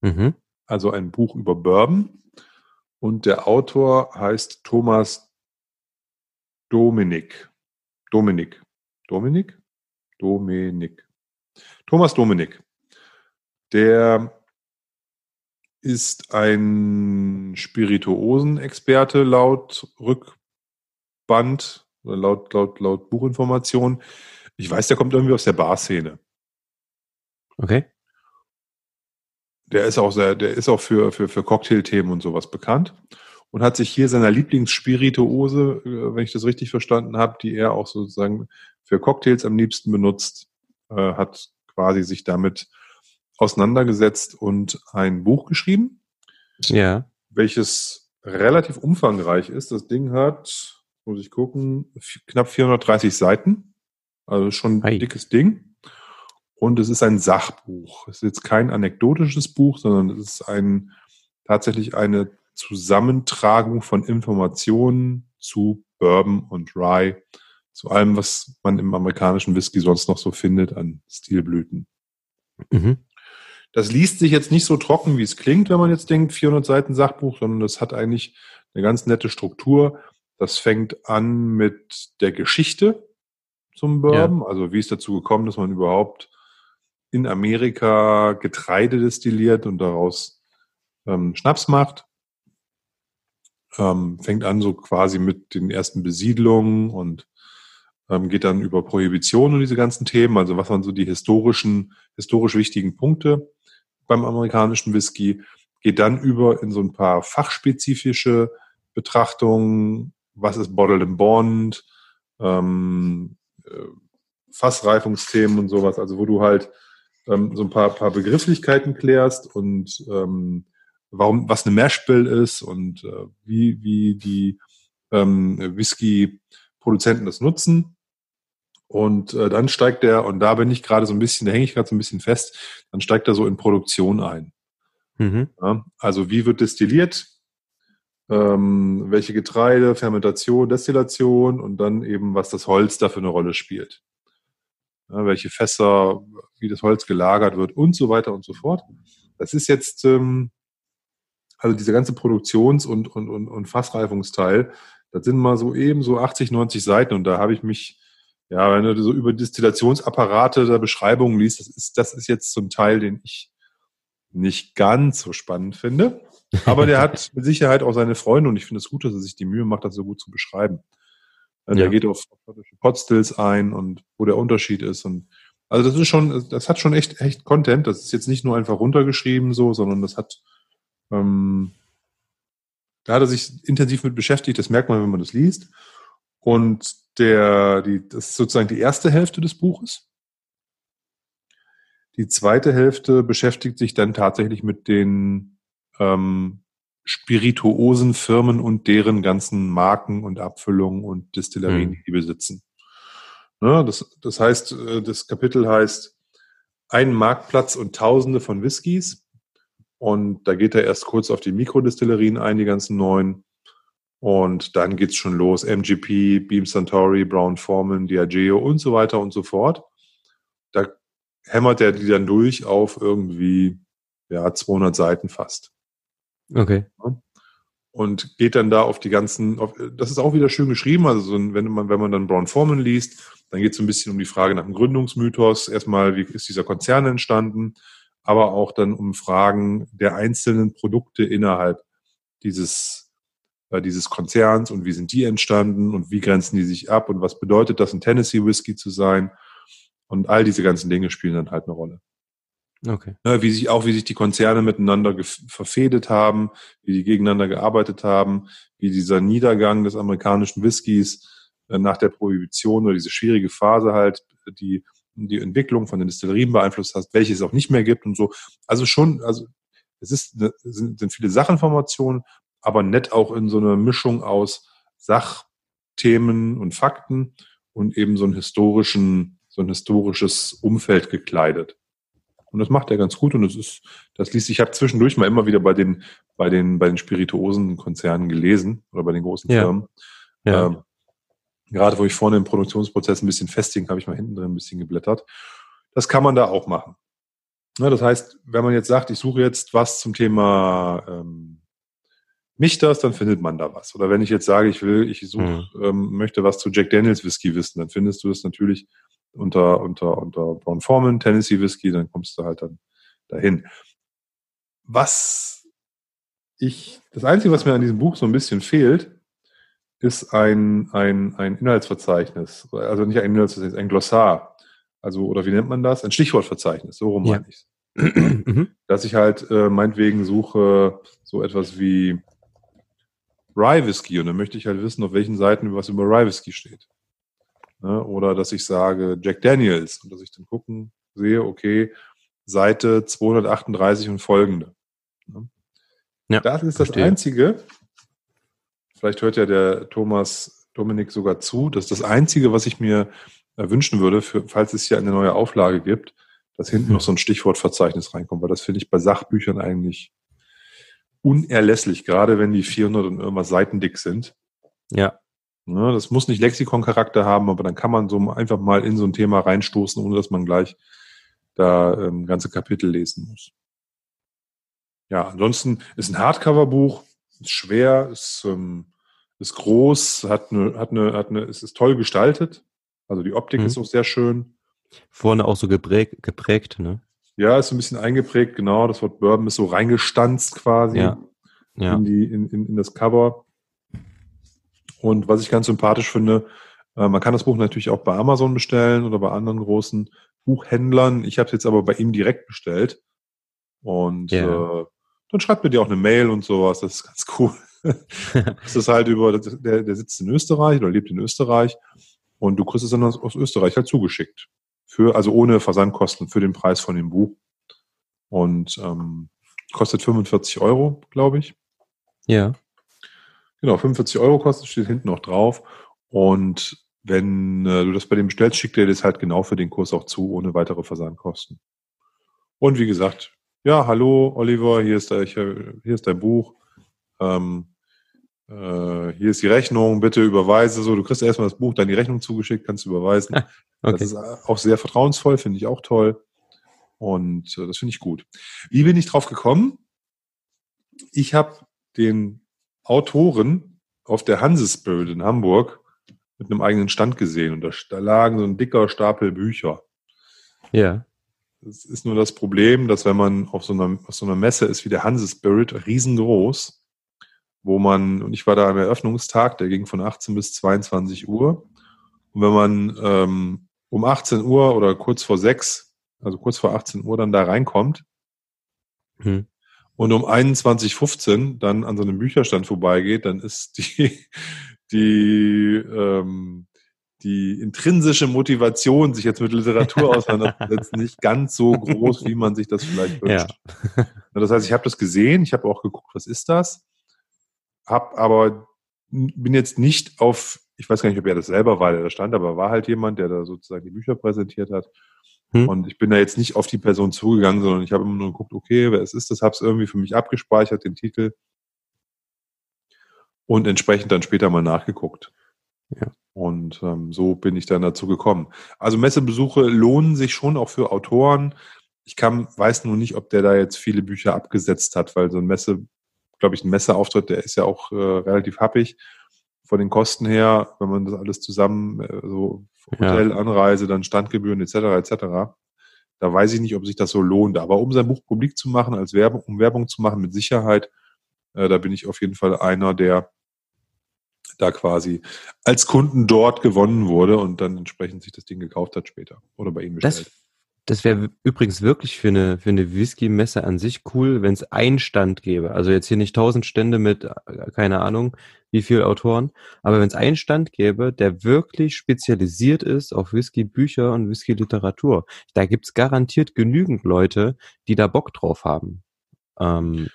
Mhm also ein Buch über Bourbon. Und der Autor heißt Thomas Dominik. Dominik. Dominik? Dominik. Thomas Dominik. Der ist ein Spirituosenexperte laut Rückband, laut, laut, laut Buchinformation. Ich weiß, der kommt irgendwie aus der Barszene. Okay. Der ist auch sehr, der ist auch für, für, für Cocktailthemen und sowas bekannt und hat sich hier seiner Lieblingsspirituose, äh, wenn ich das richtig verstanden habe, die er auch sozusagen für Cocktails am liebsten benutzt, äh, hat quasi sich damit auseinandergesetzt und ein Buch geschrieben. Ja. Welches relativ umfangreich ist. Das Ding hat, muss ich gucken, knapp 430 Seiten. Also schon ein Hi. dickes Ding. Und es ist ein Sachbuch. Es ist jetzt kein anekdotisches Buch, sondern es ist ein, tatsächlich eine Zusammentragung von Informationen zu Bourbon und Rye, zu allem, was man im amerikanischen Whisky sonst noch so findet an Stilblüten. Mhm. Das liest sich jetzt nicht so trocken, wie es klingt, wenn man jetzt denkt, 400 Seiten Sachbuch, sondern das hat eigentlich eine ganz nette Struktur. Das fängt an mit der Geschichte zum Bourbon, ja. also wie es dazu gekommen, dass man überhaupt in Amerika Getreide destilliert und daraus ähm, Schnaps macht. Ähm, fängt an so quasi mit den ersten Besiedlungen und ähm, geht dann über Prohibition und diese ganzen Themen, also was waren so die historischen, historisch wichtigen Punkte beim amerikanischen Whisky, geht dann über in so ein paar fachspezifische Betrachtungen, was ist Bottled and Bond, ähm, äh, Fassreifungsthemen und sowas, also wo du halt ähm, so ein paar, paar Begrifflichkeiten klärst und ähm, warum, was eine Mashbill ist und äh, wie, wie die ähm, Whisky-Produzenten das nutzen. Und äh, dann steigt er, und da bin ich gerade so ein bisschen, da hänge ich gerade so ein bisschen fest, dann steigt er so in Produktion ein. Mhm. Ja, also wie wird destilliert, ähm, welche Getreide, Fermentation, Destillation und dann eben, was das Holz da für eine Rolle spielt. Ja, welche Fässer, wie das Holz gelagert wird und so weiter und so fort. Das ist jetzt, ähm, also dieser ganze Produktions- und, und, und, und Fassreifungsteil, das sind mal so eben so 80, 90 Seiten und da habe ich mich, ja, wenn du so über Destillationsapparate der Beschreibungen liest, das ist, das ist jetzt zum Teil, den ich nicht ganz so spannend finde. Aber der hat mit Sicherheit auch seine Freunde und ich finde es gut, dass er sich die Mühe macht, das so gut zu beschreiben. Ja. Der geht auf Potstills ein und wo der Unterschied ist und also das ist schon, das hat schon echt, echt Content. Das ist jetzt nicht nur einfach runtergeschrieben so, sondern das hat ähm, da hat er sich intensiv mit beschäftigt, das merkt man, wenn man das liest. Und der, die, das ist sozusagen die erste Hälfte des Buches. Die zweite Hälfte beschäftigt sich dann tatsächlich mit den ähm, Spirituosenfirmen und deren ganzen Marken und Abfüllungen und Destillerien, mhm. die besitzen. Ne, das, das heißt, äh, das Kapitel heißt Ein Marktplatz und Tausende von Whiskys. Und da geht er erst kurz auf die Mikrodestillerien ein, die ganzen neuen. Und dann geht's schon los. MGP, Beam Centauri, Brown Forman, Diageo und so weiter und so fort. Da hämmert er die dann durch auf irgendwie, ja, 200 Seiten fast. Okay. Und geht dann da auf die ganzen, auf, das ist auch wieder schön geschrieben. Also, so, wenn man, wenn man dann Brown Forman liest, dann geht es so ein bisschen um die Frage nach dem Gründungsmythos. Erstmal, wie ist dieser Konzern entstanden? aber auch dann um Fragen der einzelnen Produkte innerhalb dieses, äh, dieses Konzerns und wie sind die entstanden und wie grenzen die sich ab und was bedeutet das, ein Tennessee Whisky zu sein. Und all diese ganzen Dinge spielen dann halt eine Rolle. Okay. Ja, wie sich auch, wie sich die Konzerne miteinander verfädet haben, wie die gegeneinander gearbeitet haben, wie dieser Niedergang des amerikanischen Whiskys äh, nach der Prohibition oder diese schwierige Phase halt, die die Entwicklung von den Destillerien beeinflusst hast, welche es auch nicht mehr gibt und so. Also schon, also es ist, sind, sind viele Sachinformationen, aber nett auch in so einer Mischung aus Sachthemen und Fakten und eben so ein historischen, so ein historisches Umfeld gekleidet. Und das macht er ganz gut und das ist, das liest, ich habe zwischendurch mal immer wieder bei den, bei den, bei den Spirituosenkonzernen gelesen oder bei den großen ja. Firmen. Ja. Ähm, Gerade wo ich vorne im Produktionsprozess ein bisschen festigen, habe ich mal hinten drin ein bisschen geblättert. Das kann man da auch machen. Ja, das heißt, wenn man jetzt sagt, ich suche jetzt was zum Thema ähm, Michters, dann findet man da was. Oder wenn ich jetzt sage, ich will, ich suche, mhm. ähm, möchte was zu Jack Daniels Whisky wissen, dann findest du das natürlich unter, unter, unter Brown Forman, Tennessee Whisky, dann kommst du halt dann dahin. Was ich, das Einzige, was mir an diesem Buch so ein bisschen fehlt, ist ein, ein, ein Inhaltsverzeichnis, also nicht ein Inhaltsverzeichnis, ein Glossar. Also, oder wie nennt man das? Ein Stichwortverzeichnis, so rum ja. meine ich mhm. Dass ich halt äh, meinetwegen suche so etwas wie Rye Whisky und dann möchte ich halt wissen, auf welchen Seiten was über Rye Whisky steht. Ne? Oder dass ich sage Jack Daniels und dass ich dann gucken sehe, okay, Seite 238 und folgende. Ne? Ja, das ist das verstehe. Einzige, vielleicht hört ja der Thomas Dominik sogar zu, dass das Einzige, was ich mir wünschen würde, für, falls es hier eine neue Auflage gibt, dass hinten noch so ein Stichwortverzeichnis reinkommt, weil das finde ich bei Sachbüchern eigentlich unerlässlich, gerade wenn die 400 und irgendwas Seiten dick sind. Ja. Ja, das muss nicht Lexikon-Charakter haben, aber dann kann man so einfach mal in so ein Thema reinstoßen, ohne dass man gleich da ähm, ganze Kapitel lesen muss. Ja, ansonsten ist ein Hardcover-Buch, ist schwer, ist, ähm, ist groß, hat eine, hat eine, hat eine, es ist toll gestaltet. Also die Optik mhm. ist auch sehr schön. Vorne auch so geprägt, geprägt, ne? Ja, ist so ein bisschen eingeprägt, genau. Das Wort Bourbon ist so reingestanzt quasi ja. Ja. In, die, in, in, in das Cover. Und was ich ganz sympathisch finde, äh, man kann das Buch natürlich auch bei Amazon bestellen oder bei anderen großen Buchhändlern. Ich habe es jetzt aber bei ihm direkt bestellt. Und ja. äh, dann schreibt mir dir auch eine Mail und sowas. Das ist ganz cool. das ist halt über, der, der sitzt in Österreich oder lebt in Österreich und du kriegst es dann aus, aus Österreich halt zugeschickt. Für, also ohne Versandkosten für den Preis von dem Buch. Und ähm, kostet 45 Euro, glaube ich. Ja. Genau, 45 Euro kostet, steht hinten noch drauf. Und wenn äh, du das bei dem bestellst, schickt er das halt genau für den Kurs auch zu, ohne weitere Versandkosten. Und wie gesagt, ja, hallo Oliver, hier ist, der, hier ist dein Buch. Ähm, äh, hier ist die Rechnung, bitte überweise. So, du kriegst erstmal das Buch, dann die Rechnung zugeschickt, kannst du überweisen. Ah, okay. Das ist auch sehr vertrauensvoll, finde ich auch toll. Und äh, das finde ich gut. Wie bin ich drauf gekommen? Ich habe den Autoren auf der Hansespirit in Hamburg mit einem eigenen Stand gesehen und da, da lagen so ein dicker Stapel Bücher. Ja. Es ist nur das Problem, dass wenn man auf so einer, auf so einer Messe ist wie der Hansespirit, riesengroß, wo man, und ich war da am Eröffnungstag, der ging von 18 bis 22 Uhr. Und wenn man ähm, um 18 Uhr oder kurz vor sechs, also kurz vor 18 Uhr dann da reinkommt, hm und um 21.15 dann an so einem Bücherstand vorbeigeht, dann ist die, die, ähm, die intrinsische Motivation, sich jetzt mit Literatur auseinanderzusetzen, nicht ganz so groß, wie man sich das vielleicht wünscht. Ja. Das heißt, ich habe das gesehen, ich habe auch geguckt, was ist das, hab aber bin jetzt nicht auf, ich weiß gar nicht, ob er das selber war, der da stand, aber war halt jemand, der da sozusagen die Bücher präsentiert hat. Hm. Und ich bin da jetzt nicht auf die Person zugegangen, sondern ich habe immer nur geguckt, okay, wer es ist, das habe es irgendwie für mich abgespeichert, den Titel. Und entsprechend dann später mal nachgeguckt. Ja. Und ähm, so bin ich dann dazu gekommen. Also Messebesuche lohnen sich schon auch für Autoren. Ich kann, weiß nur nicht, ob der da jetzt viele Bücher abgesetzt hat, weil so ein Messe, glaube ich, ein Messeauftritt, der ist ja auch äh, relativ happig von den Kosten her, wenn man das alles zusammen, äh, so Hotel, ja. Anreise, dann Standgebühren etc. etc. Da weiß ich nicht, ob sich das so lohnt. Aber um sein Buch publik zu machen, als Werbung, um Werbung zu machen, mit Sicherheit, äh, da bin ich auf jeden Fall einer, der da quasi als Kunden dort gewonnen wurde und dann entsprechend sich das Ding gekauft hat später oder bei ihm bestellt. Das das wäre übrigens wirklich für eine, für eine Whisky-Messe an sich cool, wenn es einen Stand gäbe. Also jetzt hier nicht tausend Stände mit, äh, keine Ahnung, wie viel Autoren, aber wenn es einen Stand gäbe, der wirklich spezialisiert ist auf Whisky-Bücher und Whisky-Literatur, da gibt's garantiert genügend Leute, die da Bock drauf haben. Ähm,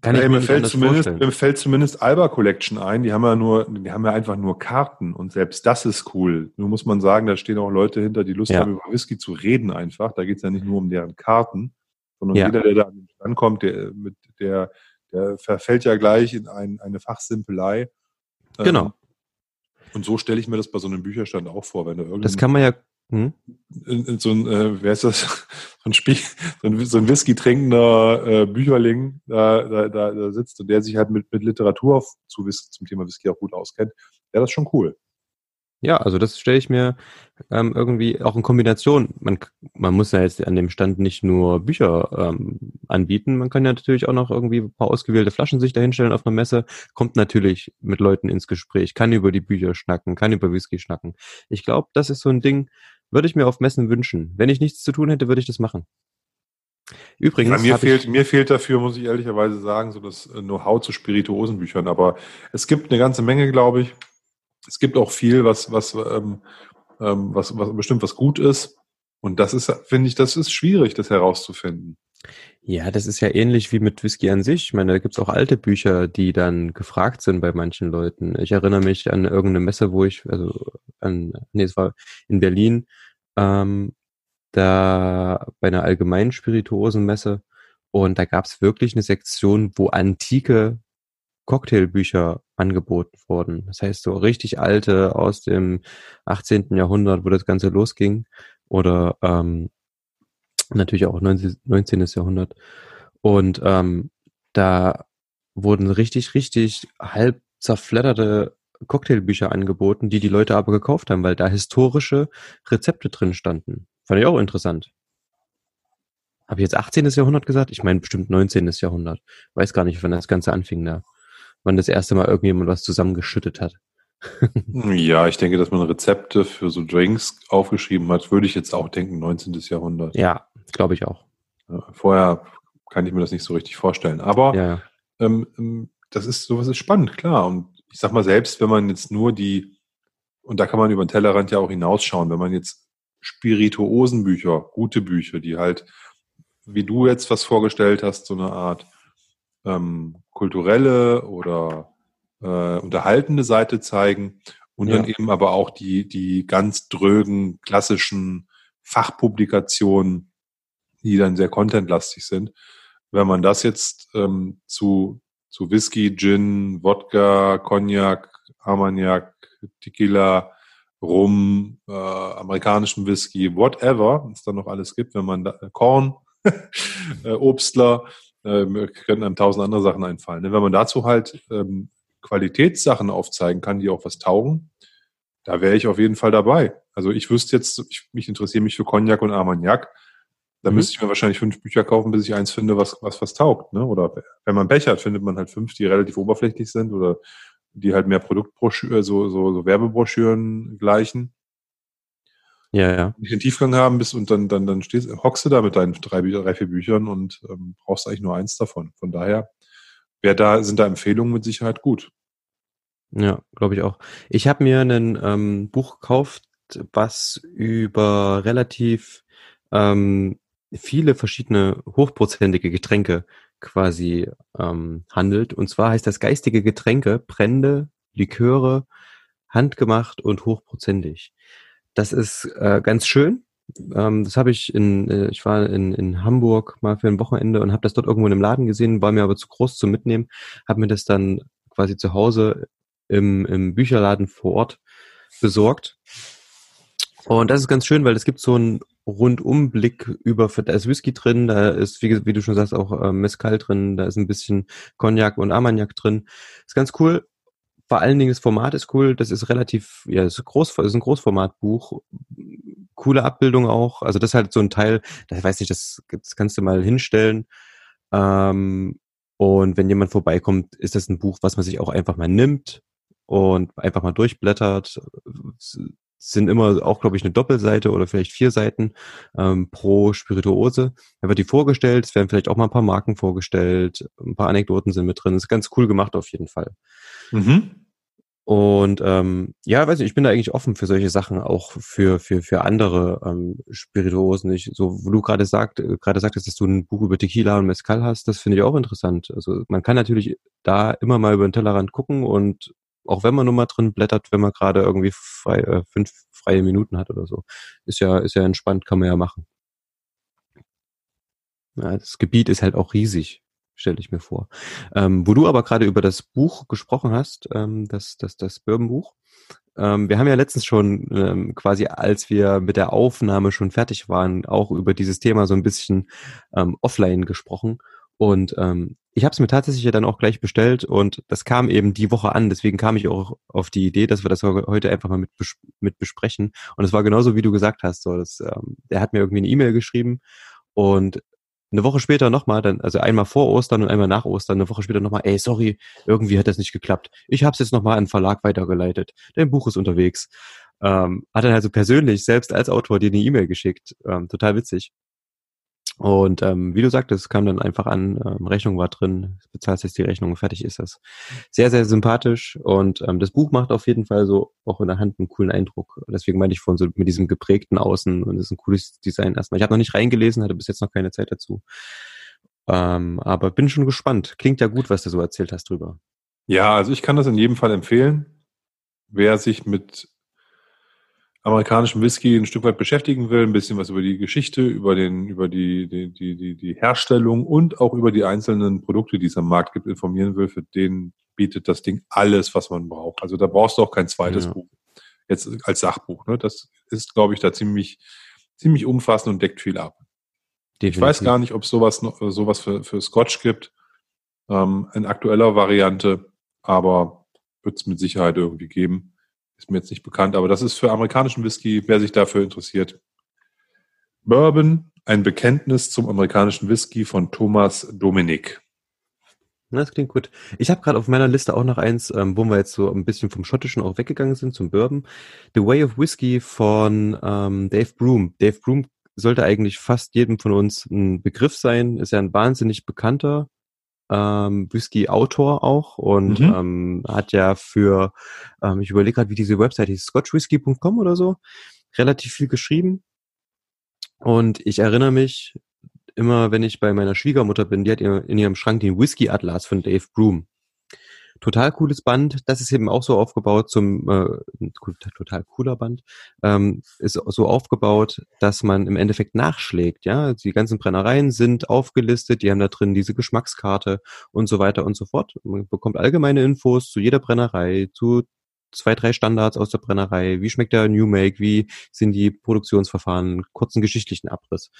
kann ja, ich mir, fällt zumindest, mir fällt zumindest Alba Collection ein. Die haben ja nur, die haben ja einfach nur Karten und selbst das ist cool. Nur muss man sagen, da stehen auch Leute hinter, die Lust ja. haben, über Whisky zu reden einfach. Da geht es ja nicht nur um deren Karten, sondern ja. jeder, der da an den Stand kommt, der, mit, der, der verfällt ja gleich in ein, eine Fachsimpelei. Genau. Ähm, und so stelle ich mir das bei so einem Bücherstand auch vor, wenn du Das kann man ja hm? so ein, äh, wer ist das? So ein, Spiel, so ein, so ein Whisky trinkender äh, Bücherling da, da, da, da sitzt und der sich halt mit, mit Literatur zu Whisky, zum Thema Whisky auch gut auskennt. Ja, das ist schon cool. Ja, also das stelle ich mir ähm, irgendwie auch in Kombination. Man, man muss ja jetzt an dem Stand nicht nur Bücher ähm, anbieten, man kann ja natürlich auch noch irgendwie ein paar ausgewählte Flaschen sich dahinstellen auf einer Messe, kommt natürlich mit Leuten ins Gespräch, kann über die Bücher schnacken, kann über Whisky schnacken. Ich glaube, das ist so ein Ding, würde ich mir auf Messen wünschen. Wenn ich nichts zu tun hätte, würde ich das machen. Übrigens. Ja, mir, fehlt, mir fehlt dafür, muss ich ehrlicherweise sagen, so das äh, Know-how zu Spirituosenbüchern. Aber es gibt eine ganze Menge, glaube ich es gibt auch viel, was, was, ähm, ähm, was, was bestimmt was gut ist. Und das ist, finde ich, das ist schwierig, das herauszufinden. Ja, das ist ja ähnlich wie mit Whisky an sich. Ich meine, da gibt's auch alte Bücher, die dann gefragt sind bei manchen Leuten. Ich erinnere mich an irgendeine Messe, wo ich, also an, nee, es war in Berlin, ähm, da bei einer allgemeinen Spirituosenmesse und da gab es wirklich eine Sektion, wo antike Cocktailbücher angeboten wurden. Das heißt, so richtig alte aus dem 18. Jahrhundert, wo das Ganze losging. Oder ähm, natürlich auch 19. 19. Jahrhundert. Und ähm, da wurden richtig, richtig halb zerfledderte Cocktailbücher angeboten, die die Leute aber gekauft haben, weil da historische Rezepte drin standen. Fand ich auch interessant. Habe ich jetzt 18. Jahrhundert gesagt? Ich meine bestimmt 19. Jahrhundert. Weiß gar nicht, wann das Ganze anfing da. Wann das erste Mal irgendjemand was zusammengeschüttet hat. ja, ich denke, dass man Rezepte für so Drinks aufgeschrieben hat, würde ich jetzt auch denken, 19. Jahrhundert. Ja, glaube ich auch. Vorher kann ich mir das nicht so richtig vorstellen. Aber ja. ähm, ähm das ist sowas ist spannend, klar. Und ich sag mal, selbst wenn man jetzt nur die, und da kann man über den Tellerrand ja auch hinausschauen, wenn man jetzt Spirituosenbücher, gute Bücher, die halt, wie du jetzt was vorgestellt hast, so eine Art ähm, kulturelle oder äh, unterhaltende Seite zeigen und ja. dann eben aber auch die, die ganz drögen, klassischen Fachpublikationen, die dann sehr contentlastig sind. Wenn man das jetzt ähm, zu, zu Whisky, Gin, Wodka, Cognac, Armagnac, Tequila, Rum, äh, amerikanischen Whisky, whatever es da noch alles gibt, wenn man da, äh, Korn, äh, Obstler, äh, können einem tausend andere Sachen einfallen. Wenn man dazu halt ähm, Qualitätssachen aufzeigen kann, die auch was taugen, da wäre ich auf jeden Fall dabei. Also ich wüsste jetzt, ich, mich interessiere mich für Cognac und Armagnac. Da mhm. müsste ich mir wahrscheinlich fünf Bücher kaufen, bis ich eins finde, was, was, was taugt. Ne? Oder wenn man Pech hat, findet man halt fünf, die relativ oberflächlich sind oder die halt mehr Produktbroschüren, so, so, so Werbebroschüren gleichen. Ja, ja. Nicht den Tiefgang haben bist und dann, dann, dann stehst, hockst du da mit deinen drei, drei vier Büchern und ähm, brauchst eigentlich nur eins davon. Von daher wäre da, sind da Empfehlungen mit Sicherheit gut. Ja, glaube ich auch. Ich habe mir ein ähm, Buch gekauft, was über relativ ähm, viele verschiedene hochprozentige Getränke quasi ähm, handelt. Und zwar heißt das geistige Getränke Brände, Liköre, handgemacht und hochprozentig. Das ist äh, ganz schön. Ähm, das habe ich in, äh, ich war in, in Hamburg mal für ein Wochenende und habe das dort irgendwo in einem Laden gesehen, war mir aber zu groß zum Mitnehmen, habe mir das dann quasi zu Hause im, im Bücherladen vor Ort besorgt. Und das ist ganz schön, weil es gibt so einen Rundumblick über, da ist Whisky drin, da ist, wie, wie du schon sagst, auch äh, Mescal drin, da ist ein bisschen Cognac und Armagnac drin. Ist ganz cool. Vor allen Dingen das Format ist cool, das ist relativ, ja, ist, groß, ist ein Großformatbuch, coole Abbildung auch. Also das ist halt so ein Teil, da weiß nicht, das, das kannst du mal hinstellen. Ähm, und wenn jemand vorbeikommt, ist das ein Buch, was man sich auch einfach mal nimmt und einfach mal durchblättert. Sind immer auch, glaube ich, eine Doppelseite oder vielleicht vier Seiten ähm, pro Spirituose. Da wird die vorgestellt, es werden vielleicht auch mal ein paar Marken vorgestellt, ein paar Anekdoten sind mit drin. Das ist ganz cool gemacht auf jeden Fall. Mhm. Und ähm, ja, weiß ich, ich bin da eigentlich offen für solche Sachen, auch für für für andere ähm, Spirituosen. Ich, so, wo du gerade sagt, äh, gerade sagtest, dass du ein Buch über Tequila und Mezcal hast, das finde ich auch interessant. Also man kann natürlich da immer mal über den Tellerrand gucken und auch wenn man nur mal drin blättert, wenn man gerade irgendwie frei, äh, fünf freie Minuten hat oder so, ist ja ist ja entspannt, kann man ja machen. Ja, das Gebiet ist halt auch riesig stelle ich mir vor. Ähm, wo du aber gerade über das Buch gesprochen hast, ähm, das, das, das Bourbon-Buch, ähm, wir haben ja letztens schon ähm, quasi, als wir mit der Aufnahme schon fertig waren, auch über dieses Thema so ein bisschen ähm, offline gesprochen. Und ähm, ich habe es mir tatsächlich ja dann auch gleich bestellt und das kam eben die Woche an. Deswegen kam ich auch auf die Idee, dass wir das heute einfach mal mit, mit besprechen. Und es war genauso, wie du gesagt hast. So, das, ähm, der hat mir irgendwie eine E-Mail geschrieben und eine Woche später nochmal, dann, also einmal vor Ostern und einmal nach Ostern, eine Woche später nochmal, ey, sorry, irgendwie hat das nicht geklappt. Ich habe es jetzt nochmal an den Verlag weitergeleitet. Dein Buch ist unterwegs. Ähm, hat dann also persönlich, selbst als Autor, dir eine E-Mail geschickt. Ähm, total witzig. Und ähm, wie du sagtest, kam dann einfach an, ähm, Rechnung war drin, bezahlst jetzt die Rechnung, fertig ist das. Sehr, sehr sympathisch und ähm, das Buch macht auf jeden Fall so auch in der Hand einen coolen Eindruck. Deswegen meine ich von so mit diesem geprägten Außen und das ist ein cooles Design erstmal. Ich habe noch nicht reingelesen, hatte bis jetzt noch keine Zeit dazu. Ähm, aber bin schon gespannt. Klingt ja gut, was du so erzählt hast drüber. Ja, also ich kann das in jedem Fall empfehlen. Wer sich mit amerikanischen Whisky ein Stück weit beschäftigen will, ein bisschen was über die Geschichte, über den, über die, die, die, die, die Herstellung und auch über die einzelnen Produkte, die es am Markt gibt, informieren will, für den bietet das Ding alles, was man braucht. Also da brauchst du auch kein zweites ja. Buch. Jetzt als Sachbuch. Ne? Das ist, glaube ich, da ziemlich, ziemlich umfassend und deckt viel ab. Definitiv. Ich weiß gar nicht, ob es sowas noch, sowas für, für Scotch gibt, ähm, in aktueller Variante, aber wird es mit Sicherheit irgendwie geben. Ist mir jetzt nicht bekannt, aber das ist für amerikanischen Whisky, wer sich dafür interessiert. Bourbon, ein Bekenntnis zum amerikanischen Whisky von Thomas Dominik. Das klingt gut. Ich habe gerade auf meiner Liste auch noch eins, ähm, wo wir jetzt so ein bisschen vom Schottischen auch weggegangen sind zum Bourbon. The Way of Whiskey von ähm, Dave Broom. Dave Broom sollte eigentlich fast jedem von uns ein Begriff sein. Ist ja ein wahnsinnig bekannter ähm, Whisky-Autor auch und mhm. ähm, hat ja für, ähm, ich überlege gerade, wie diese Website hieß, scotchwhisky.com oder so, relativ viel geschrieben. Und ich erinnere mich immer, wenn ich bei meiner Schwiegermutter bin, die hat in ihrem Schrank den Whisky-Atlas von Dave Broom total cooles Band. Das ist eben auch so aufgebaut zum äh, total cooler Band. Ähm, ist so aufgebaut, dass man im Endeffekt nachschlägt. Ja, die ganzen Brennereien sind aufgelistet. Die haben da drin diese Geschmackskarte und so weiter und so fort. Man bekommt allgemeine Infos zu jeder Brennerei, zu zwei, drei Standards aus der Brennerei. Wie schmeckt der New Make? Wie sind die Produktionsverfahren? Kurzen geschichtlichen Abriss.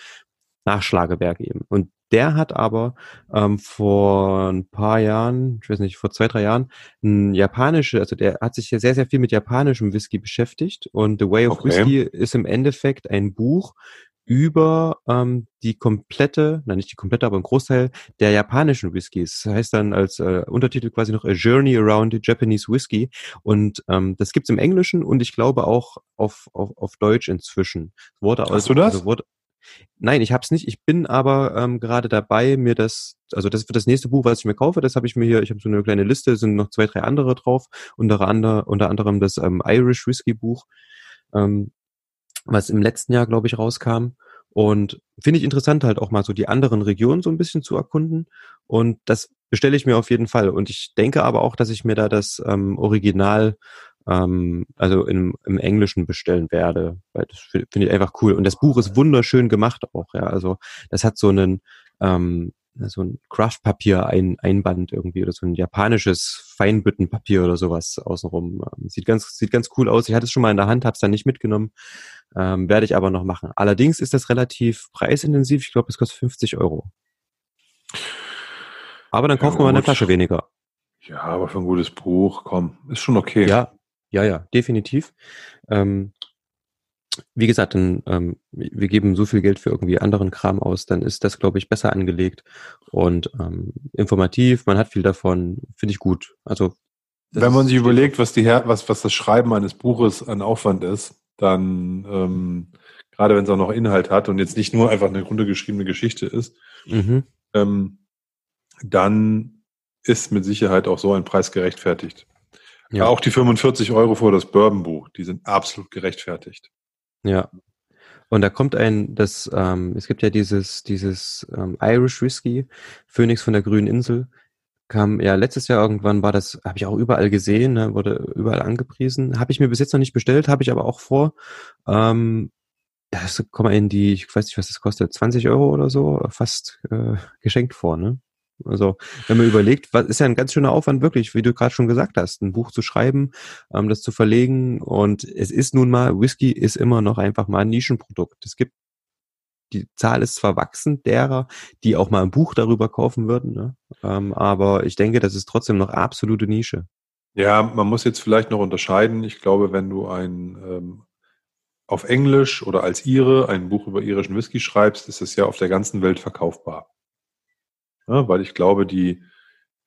Nachschlagewerk eben. Und der hat aber ähm, vor ein paar Jahren, ich weiß nicht, vor zwei, drei Jahren, ein japanische, also der hat sich ja sehr, sehr viel mit japanischem Whisky beschäftigt. Und The Way of okay. Whisky ist im Endeffekt ein Buch über ähm, die komplette, nein nicht die komplette, aber ein Großteil der japanischen Whiskys. Das heißt dann als äh, Untertitel quasi noch A Journey Around Japanese Whisky. Und ähm, das gibt's im Englischen und ich glaube auch auf, auf, auf Deutsch inzwischen. Wurde Hast also, du das? Also wurde, Nein, ich habe es nicht. Ich bin aber ähm, gerade dabei, mir das, also das wird das nächste Buch, was ich mir kaufe. Das habe ich mir hier. Ich habe so eine kleine Liste, sind noch zwei, drei andere drauf. Unter, andere, unter anderem das ähm, Irish Whiskey Buch, ähm, was im letzten Jahr, glaube ich, rauskam. Und finde ich interessant, halt auch mal so die anderen Regionen so ein bisschen zu erkunden. Und das bestelle ich mir auf jeden Fall. Und ich denke aber auch, dass ich mir da das ähm, Original ähm, also im, im Englischen bestellen werde, weil das finde ich einfach cool. Und das Buch ist wunderschön gemacht auch, ja. Also das hat so einen ähm, so ein Craftpapier ein, Einband irgendwie oder so ein japanisches Feinbüttenpapier oder sowas außenrum. Ähm, sieht ganz sieht ganz cool aus. Ich hatte es schon mal in der Hand, habe es dann nicht mitgenommen, ähm, werde ich aber noch machen. Allerdings ist das relativ preisintensiv. Ich glaube, es kostet 50 Euro. Aber dann kauft ja, man mal eine Flasche weniger. Ja, aber für ein gutes Buch, komm, ist schon okay. Ja, ja, ja, definitiv. Ähm, wie gesagt, dann, ähm, wir geben so viel Geld für irgendwie anderen Kram aus, dann ist das, glaube ich, besser angelegt und ähm, informativ. Man hat viel davon, finde ich gut. Also wenn man sich überlegt, was die was was das Schreiben eines Buches an Aufwand ist, dann ähm, gerade wenn es auch noch Inhalt hat und jetzt nicht nur einfach eine runtergeschriebene Geschichte ist, mhm. ähm, dann ist mit Sicherheit auch so ein Preis gerechtfertigt. Ja. Auch die 45 Euro für das Bourbon-Buch, die sind absolut gerechtfertigt. Ja. Und da kommt ein, das, ähm, es gibt ja dieses, dieses ähm, Irish Whisky, Phoenix von der Grünen Insel, kam ja letztes Jahr irgendwann, war das, habe ich auch überall gesehen, ne, wurde überall angepriesen. Habe ich mir bis jetzt noch nicht bestellt, habe ich aber auch vor. Ähm, das kommt in die, ich weiß nicht, was das kostet, 20 Euro oder so, fast äh, geschenkt vor, ne? Also wenn man überlegt, was ist ja ein ganz schöner Aufwand wirklich, wie du gerade schon gesagt hast, ein Buch zu schreiben, ähm, das zu verlegen und es ist nun mal, Whisky ist immer noch einfach mal ein Nischenprodukt. Es gibt die Zahl ist zwar wachsend derer, die auch mal ein Buch darüber kaufen würden, ne? ähm, aber ich denke, das ist trotzdem noch absolute Nische. Ja, man muss jetzt vielleicht noch unterscheiden. Ich glaube, wenn du ein ähm, auf Englisch oder als Ire ein Buch über irischen Whisky schreibst, ist es ja auf der ganzen Welt verkaufbar. Ja, weil ich glaube, die,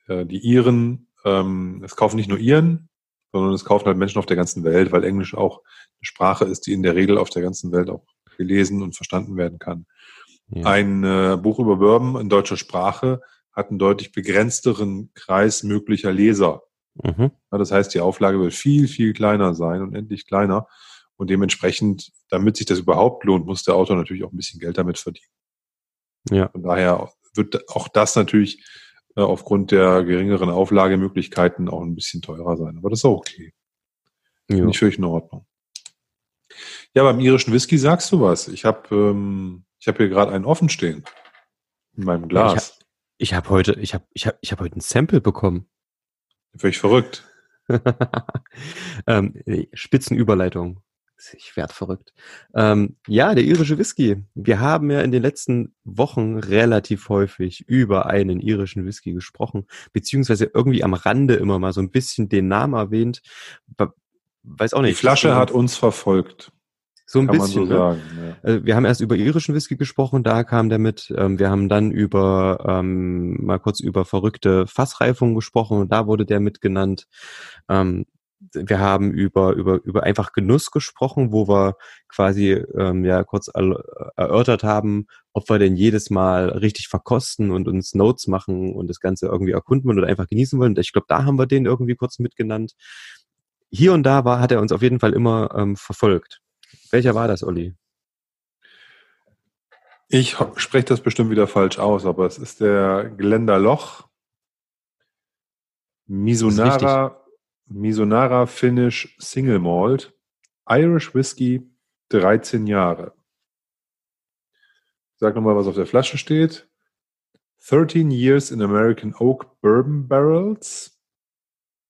äh, die Iren, ähm, es kaufen nicht nur Iren, sondern es kaufen halt Menschen auf der ganzen Welt, weil Englisch auch eine Sprache ist, die in der Regel auf der ganzen Welt auch gelesen und verstanden werden kann. Ja. Ein äh, Buch über Bourbon in deutscher Sprache hat einen deutlich begrenzteren Kreis möglicher Leser. Mhm. Ja, das heißt, die Auflage wird viel, viel kleiner sein und endlich kleiner. Und dementsprechend, damit sich das überhaupt lohnt, muss der Autor natürlich auch ein bisschen Geld damit verdienen. Ja. Von daher wird auch das natürlich äh, aufgrund der geringeren Auflagemöglichkeiten auch ein bisschen teurer sein. Aber das ist auch okay. Ja. Nicht völlig in Ordnung. Ja, beim irischen Whisky sagst du was. Ich habe ähm, ich hab hier gerade einen offen stehen. In meinem Glas. Ich habe hab heute, ich habe ich hab, ich hab heute ein Sample bekommen. Völlig verrückt. ähm, Spitzenüberleitung. Ich werde verrückt. Ähm, ja, der irische Whisky. Wir haben ja in den letzten Wochen relativ häufig über einen irischen Whisky gesprochen, beziehungsweise irgendwie am Rande immer mal so ein bisschen den Namen erwähnt. Weiß auch nicht. Die Flasche hat uns verfolgt. So ein Kann bisschen. So ne? sagen, ja. also wir haben erst über irischen Whisky gesprochen, da kam der mit. Ähm, wir haben dann über ähm, mal kurz über verrückte Fassreifung gesprochen, da wurde der mit genannt. Ähm, wir haben über, über, über einfach Genuss gesprochen, wo wir quasi ähm, ja kurz erörtert haben, ob wir denn jedes Mal richtig verkosten und uns Notes machen und das Ganze irgendwie erkunden wollen oder einfach genießen wollen. Ich glaube, da haben wir den irgendwie kurz mitgenannt. Hier und da war, hat er uns auf jeden Fall immer ähm, verfolgt. Welcher war das, Olli? Ich spreche das bestimmt wieder falsch aus, aber es ist der Geländer Loch. Misonara Misonara Finnish Single Malt, Irish Whiskey, 13 Jahre. Ich sag nochmal, was auf der Flasche steht. 13 years in American Oak Bourbon Barrels,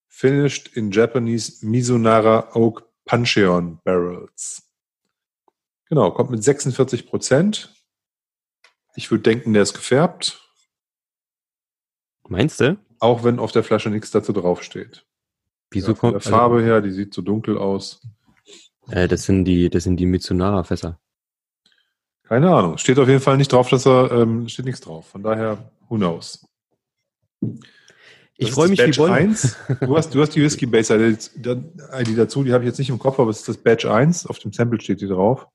finished in Japanese Misonara Oak Pancheon Barrels. Genau, kommt mit 46 Prozent. Ich würde denken, der ist gefärbt. Meinst du? Auch wenn auf der Flasche nichts dazu draufsteht. Wieso ja, von der Farbe also, her, die sieht so dunkel aus. Äh, das sind die, das sind die Mitsunara-Fässer. Keine Ahnung. Steht auf jeden Fall nicht drauf, dass er, ähm, steht nichts drauf. Von daher, who knows. ich freue mich Badge wie Bolle. Du hast, du hast die Whisky Base ID dazu, die habe ich jetzt nicht im Kopf, aber es ist das Badge 1. Auf dem Sample steht die drauf.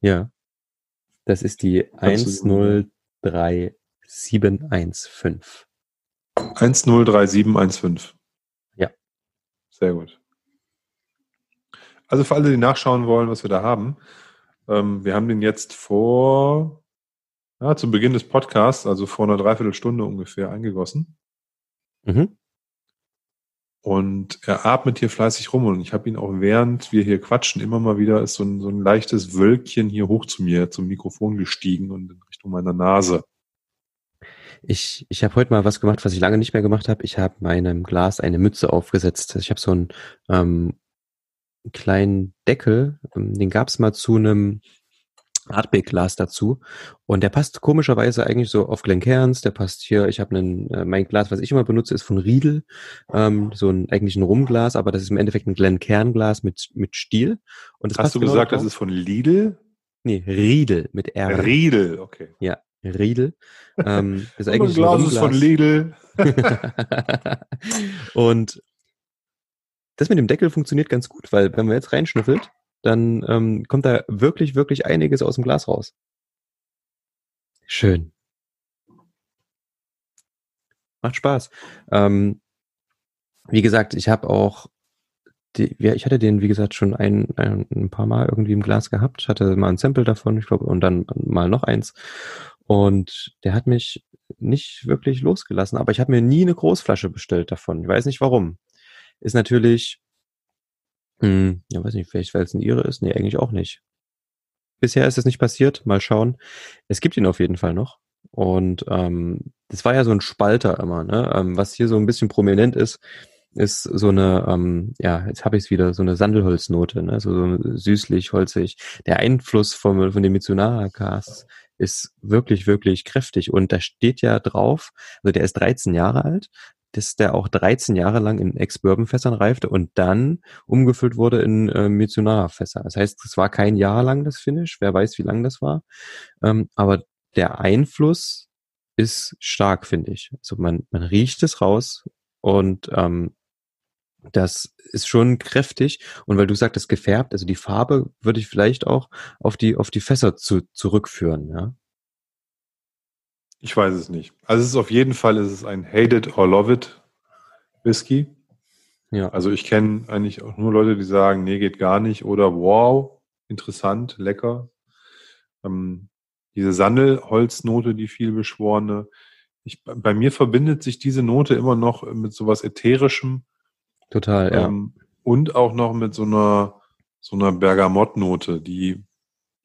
Ja. Das ist die 103715. 103715. Sehr gut. Also für alle, die nachschauen wollen, was wir da haben, ähm, wir haben den jetzt vor, ja, zu Beginn des Podcasts, also vor einer Dreiviertelstunde ungefähr, eingegossen. Mhm. Und er atmet hier fleißig rum und ich habe ihn auch während wir hier quatschen immer mal wieder ist so ein, so ein leichtes Wölkchen hier hoch zu mir zum Mikrofon gestiegen und in Richtung meiner Nase. Ich, ich habe heute mal was gemacht, was ich lange nicht mehr gemacht habe. Ich habe meinem Glas eine Mütze aufgesetzt. Ich habe so einen ähm, kleinen Deckel, ähm, den gab es mal zu einem Artbeck-Glas dazu. Und der passt komischerweise eigentlich so auf Glencairns, der passt hier, ich habe einen, äh, mein Glas, was ich immer benutze, ist von Riedel, ähm, so ein eigentlich ein Rumglas, aber das ist im Endeffekt ein Glencairn-Glas mit, mit Stiel. Und das Hast du genau gesagt, drauf. das ist von Lidl? Nee, Riedel mit R. Riedel, okay. Ja, Riedel. Ähm, ist eigentlich ein Glas ist von Lidl. und das mit dem Deckel funktioniert ganz gut, weil wenn man jetzt reinschnüffelt, dann ähm, kommt da wirklich, wirklich einiges aus dem Glas raus. Schön. Macht Spaß. Ähm, wie gesagt, ich habe auch die, ja, ich hatte den, wie gesagt, schon ein, ein, ein paar Mal irgendwie im Glas gehabt, hatte mal ein Sample davon, ich glaube, und dann mal noch eins. Und der hat mich nicht wirklich losgelassen, aber ich habe mir nie eine Großflasche bestellt davon. Ich weiß nicht warum. Ist natürlich, hm, ja, weiß nicht, vielleicht weil es ein Ihre ist. Nee, eigentlich auch nicht. Bisher ist es nicht passiert. Mal schauen. Es gibt ihn auf jeden Fall noch. Und ähm, das war ja so ein Spalter immer, ne? Ähm, was hier so ein bisschen prominent ist, ist so eine, ähm, ja, jetzt habe ich es wieder, so eine Sandelholznote, ne? so, so süßlich, holzig. Der Einfluss von, von den Mitsunara-Casts ist wirklich, wirklich kräftig. Und da steht ja drauf, also der ist 13 Jahre alt, dass der auch 13 Jahre lang in Ex-Bourbon-Fässern reifte und dann umgefüllt wurde in äh, Mitsunara-Fässer. Das heißt, es war kein Jahr lang das Finish, wer weiß, wie lang das war. Ähm, aber der Einfluss ist stark, finde ich. Also man, man riecht es raus und ähm, das ist schon kräftig. Und weil du sagtest gefärbt, also die Farbe würde ich vielleicht auch auf die, auf die Fässer zu, zurückführen, ja. Ich weiß es nicht. Also es ist auf jeden Fall, es ist ein Hate it or love it Whisky. Ja. Also ich kenne eigentlich auch nur Leute, die sagen, nee, geht gar nicht oder wow, interessant, lecker. Ähm, diese Sandelholznote, die viel beschworene. Ich, bei mir verbindet sich diese Note immer noch mit sowas Ätherischem, Total, ja. Ähm, und auch noch mit so einer, so einer Bergamottnote, die,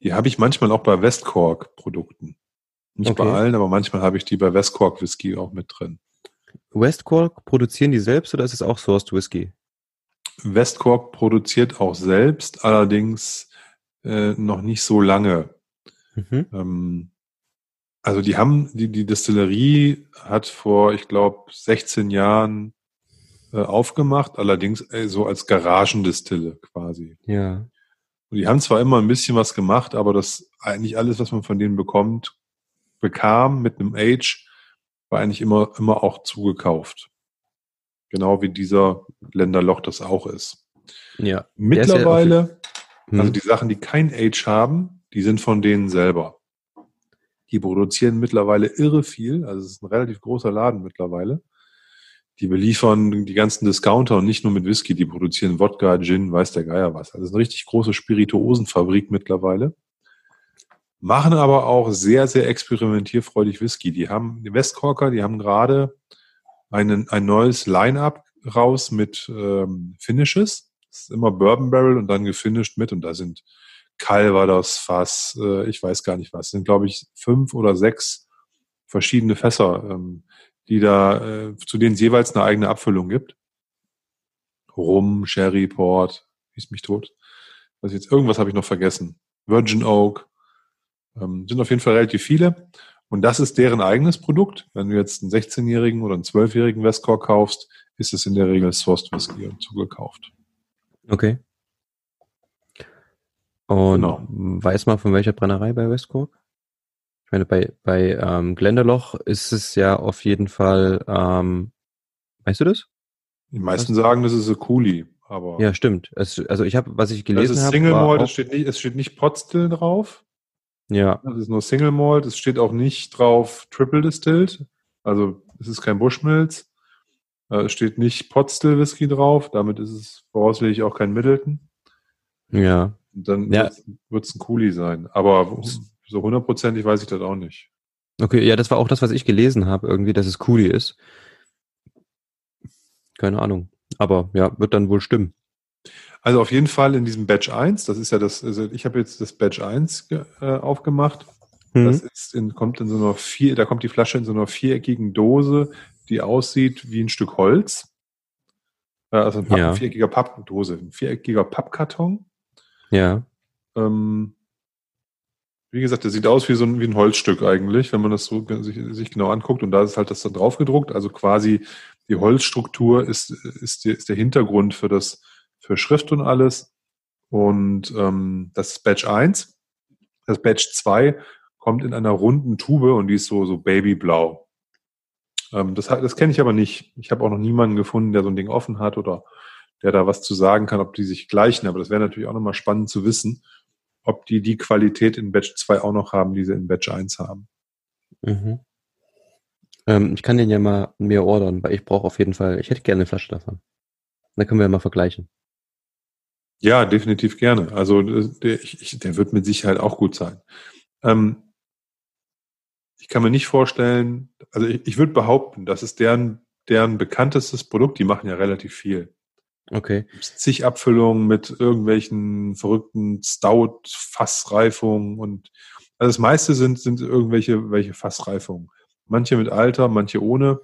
die habe ich manchmal auch bei Westcork-Produkten. Nicht Okay. bei allen, aber manchmal habe ich die bei Westcork Whisky auch mit drin. Westcork, produzieren die selbst oder ist es auch Sourced Whisky? Westcork produziert auch selbst, allerdings äh, noch nicht so lange. Mhm. Ähm, also die haben, die, die Distillerie hat vor, ich glaube, 16 Jahren äh, aufgemacht, allerdings äh, so als Garagendistille quasi. Ja. Und die haben zwar immer ein bisschen was gemacht, aber das eigentlich alles, was man von denen bekommt, bekam mit einem Age, war eigentlich immer, immer auch zugekauft. Genau wie dieser Länderloch das auch ist. Ja. Mittlerweile, Hm. also die Sachen, die kein Age haben, die sind von denen selber. Die produzieren mittlerweile irre viel, also es ist ein relativ großer Laden mittlerweile. Die beliefern die ganzen Discounter und nicht nur mit Whisky, die produzieren Wodka, Gin, weiß der Geier was. Also eine richtig große Spirituosenfabrik mittlerweile. Machen aber auch sehr, sehr experimentierfreudig Whisky. Die haben, die Westcorker, die haben gerade einen, ein neues Line-Up raus mit ähm, Finishes. Das ist immer Bourbon Barrel und dann gefinished mit und da sind Calvados Fass, äh, ich weiß gar nicht was, sind glaube ich fünf oder sechs verschiedene Fässer, ähm, die da, äh, zu denen es jeweils eine eigene Abfüllung gibt. Rum, Sherry, Port, hieß mich tot. Was jetzt, irgendwas habe ich noch vergessen. Virgin Oak. Ähm, sind auf jeden Fall relativ viele. Und das ist deren eigenes Produkt. Wenn du jetzt einen 16-jährigen oder einen 12-jährigen Westcork kaufst, ist es in der Regel Sourced Whisky und zugekauft. Okay. Und Genau. weiß man von welcher Brennerei bei Westcork? Meine, bei, bei ähm, Glendaloch ist es ja auf jeden Fall, ähm, weißt du das? Die meisten sagen, das ist a Coolie, aber Ja, stimmt. Es, also ich habe, was ich das gelesen ist habe, Single war Malt, auch- es steht nicht, es steht nicht Potstill drauf. ja, Das ist nur Single Malt, es steht auch nicht drauf Triple Distilled. Also es ist kein Bushmills. Äh, Es steht nicht Potstill Whisky drauf, damit ist es voraussichtlich auch kein Middleton. ja, Und dann Ja. wird es ein Coolie sein. Aber so hundertprozentig weiß ich das auch nicht. okay, ja, das war auch das, was ich gelesen habe, irgendwie, dass es Cooley ist. Keine Ahnung. Aber ja, wird dann wohl stimmen. Also auf jeden Fall in diesem Batch 1, das ist ja das, also ich habe jetzt das Batch 1 ge- äh, aufgemacht. Mhm. Das ist in, kommt in so einer vier, da kommt die Flasche in so einer viereckigen Dose, die aussieht wie ein Stück Holz. Äh, Also ein, Papp, Ja. ein viereckiger Pappdose, ein viereckiger Pappkarton. Ja, Ähm, wie gesagt, der sieht aus wie so ein, wie ein Holzstück eigentlich, wenn man das so sich, sich genau anguckt. Und da ist halt das dann drauf gedruckt. Also quasi die Holzstruktur ist, ist, die, ist der Hintergrund für das, für Schrift und alles. Und ähm, das ist Batch 1. Das Batch 2 kommt in einer runden Tube und die ist so, so babyblau. Ähm, das das kenne ich aber nicht. Ich habe auch noch niemanden gefunden, der so ein Ding offen hat oder der da was zu sagen kann, ob die sich gleichen. Aber das wäre natürlich auch nochmal spannend zu wissen, ob die die Qualität in Batch 2 auch noch haben, die sie in Batch 1 haben. Mhm. Ähm, ich kann den ja mal mir ordern, weil ich brauche auf jeden Fall, ich hätte gerne eine Flasche davon. Dann können wir ja mal vergleichen. Ja, definitiv gerne. Also äh, der, ich, der wird mit Sicherheit auch gut sein. Ähm, ich kann mir nicht vorstellen, also ich, ich würde behaupten, das ist deren, deren bekanntestes Produkt. Die machen ja relativ viel. Okay. Zig Abfüllungen mit irgendwelchen verrückten Stout-Fassreifungen und also das meiste sind, sind irgendwelche welche Fassreifungen. Manche mit Alter, manche ohne.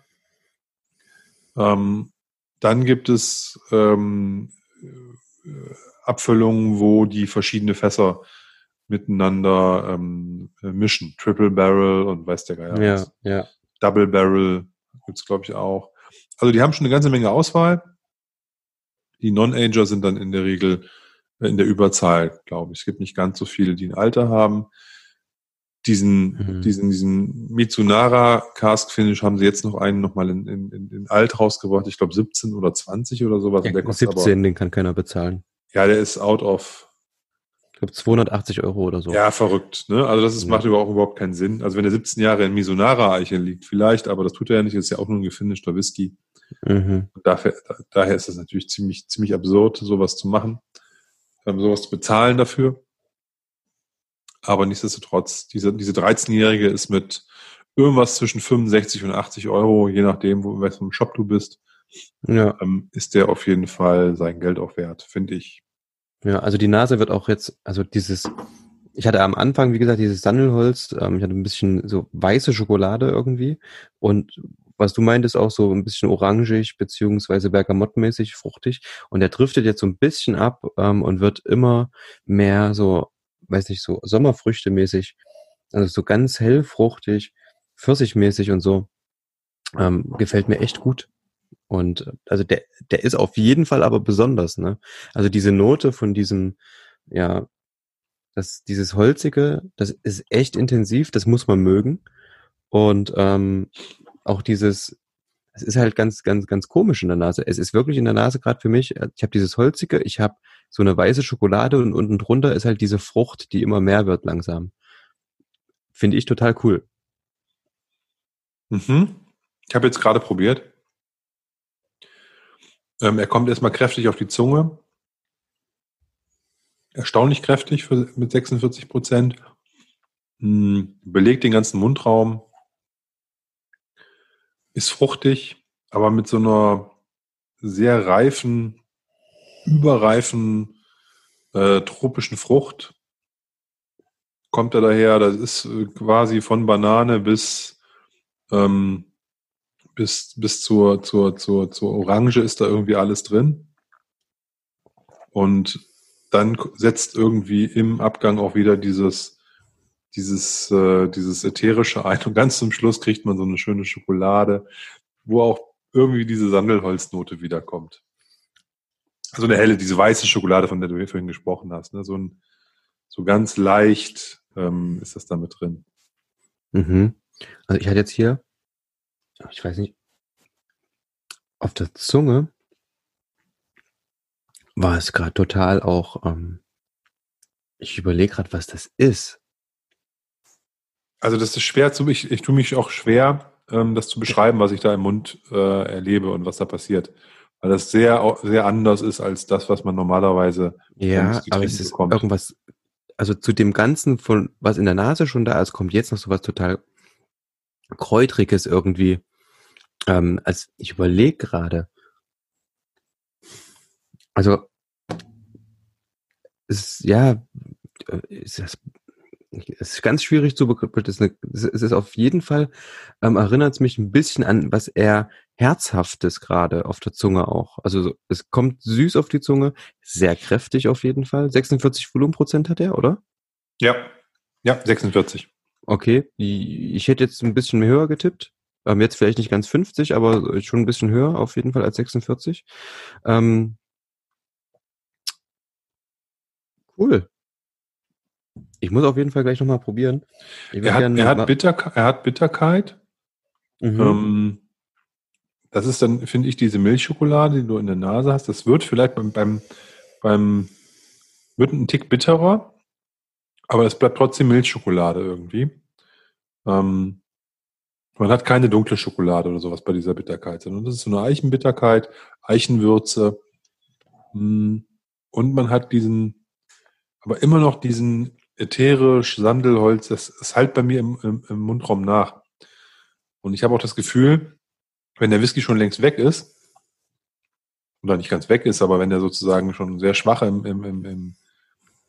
Ähm, dann gibt es ähm, äh, Abfüllungen, wo die verschiedene Fässer miteinander ähm, äh, mischen. Triple Barrel und weiß der Geier Ja, was. ja. Double Barrel gibt's glaube ich, auch. Also die haben schon eine ganze Menge Auswahl. Die Non-Ager sind dann in der Regel äh, in der Überzahl, glaube ich. Es gibt nicht ganz so viele, die ein Alter haben. Diesen, Mhm. diesen, diesen Mitsunara Cask Finish haben sie jetzt noch einen nochmal in, in, in, in Alt rausgebracht. Ich glaube 17 oder 20 oder sowas. Der ja kostet 17, den kann keiner bezahlen. Aber, ja, der ist out of. Ich glaube 280 Euro oder so. Ja, verrückt. Ne? Also das ist, Ja. macht überhaupt, überhaupt keinen Sinn. Also wenn der 17 Jahre in Misonara Eiche liegt, vielleicht, aber das tut er ja nicht. Das ist ja auch nur ein gefinischter Whisky. Mhm. Und Dafür, da, daher ist es natürlich ziemlich, ziemlich absurd, sowas zu machen, ähm, sowas zu bezahlen dafür. Aber nichtsdestotrotz, diese, diese 13-Jährige ist mit irgendwas zwischen 65 und 80 Euro, je nachdem, wo in welchem Shop du bist, Ja. ähm, ist der auf jeden Fall sein Geld auch wert, finde ich. Ja, also die Nase wird auch jetzt, also dieses, ich hatte am Anfang, wie gesagt, dieses Sandelholz, ähm, ich hatte ein bisschen so weiße Schokolade irgendwie und was du meintest, auch so ein bisschen orangig beziehungsweise bergamottmäßig, fruchtig und der driftet jetzt so ein bisschen ab ähm, und wird immer mehr so, weiß nicht, so Sommerfrüchte mäßig, also so ganz hellfruchtig, pfirsichmäßig und so. Ähm, gefällt mir echt gut. Und also der, der ist auf jeden Fall aber besonders, ne? Also diese Note von diesem, ja, das, dieses Holzige, das ist echt intensiv, das muss man mögen. Und ähm, auch dieses, es ist halt ganz, ganz, ganz komisch in der Nase. Es ist wirklich in der Nase gerade für mich, äh, ich habe dieses Holzige, ich habe so eine weiße Schokolade und unten drunter ist halt diese Frucht, die immer mehr wird langsam. Finde ich total cool. Mhm. Ich habe jetzt gerade probiert. Ähm, er kommt erstmal kräftig auf die Zunge. Erstaunlich kräftig für, mit 46 Prozent. Hm, belegt den ganzen Mundraum. Ist fruchtig, aber mit so einer sehr reifen, überreifen äh, tropischen Frucht. Kommt er daher, das ist quasi von Banane bis ähm, bis, bis zur, zur, zur, zur Orange ist da irgendwie alles drin. Und dann setzt irgendwie im Abgang auch wieder dieses, dieses, äh, dieses ätherische ein. Und ganz zum Schluss kriegt man so eine schöne Schokolade, wo auch irgendwie diese Sandelholznote wiederkommt. Also eine helle, diese weiße Schokolade, von der du vorhin gesprochen hast. Ne? So, ein, so ganz leicht ähm, ist das da mit drin. Mhm. Also ich hatte jetzt hier ich weiß nicht, auf der Zunge war es gerade total auch, ähm, ich überlege gerade, was das ist. Also das ist schwer zu, ich, ich tue mich auch schwer, ähm, das zu beschreiben, was ich da im Mund äh, erlebe und was da passiert. Weil das sehr, sehr anders ist als das, was man normalerweise ja, aber es ist bekommt. irgendwas, also zu dem Ganzen von, was in der Nase schon da ist, kommt jetzt noch so was total Kräutriges irgendwie. Ähm, als ich überlege gerade, also es ist, ja, ist das, es ist ganz schwierig zu begreifen. Es ist auf jeden Fall, ähm, erinnert es mich ein bisschen an was eher Herzhaftes gerade auf der Zunge auch. Also es kommt süß auf die Zunge, sehr kräftig auf jeden Fall. 46 Volumenprozent hat er, oder? Ja, ja, 46. Okay, ich hätte jetzt ein bisschen höher getippt. Ähm, jetzt vielleicht nicht ganz 50, aber schon ein bisschen höher auf jeden Fall als 46. Ähm, cool. Ich muss auf jeden Fall gleich nochmal probieren. Er hat, er, hat Bitter, er hat Bitterkeit. Mhm. Ähm, das ist dann, finde ich, diese Milchschokolade, die du in der Nase hast. Das wird vielleicht beim, beim, beim wird ein Tick bitterer, aber es bleibt trotzdem Milchschokolade irgendwie. Ähm, man hat keine dunkle Schokolade oder sowas bei dieser Bitterkeit, sondern das ist so eine Eichenbitterkeit, Eichenwürze. Hm, und man hat diesen, aber immer noch diesen ätherisch Sandelholz, das, das halt bei mir im, im, im Mundraum nach. Und ich habe auch das Gefühl, wenn der Whisky schon längst weg ist, oder nicht ganz weg ist, aber wenn der sozusagen schon sehr schwach im, im, im,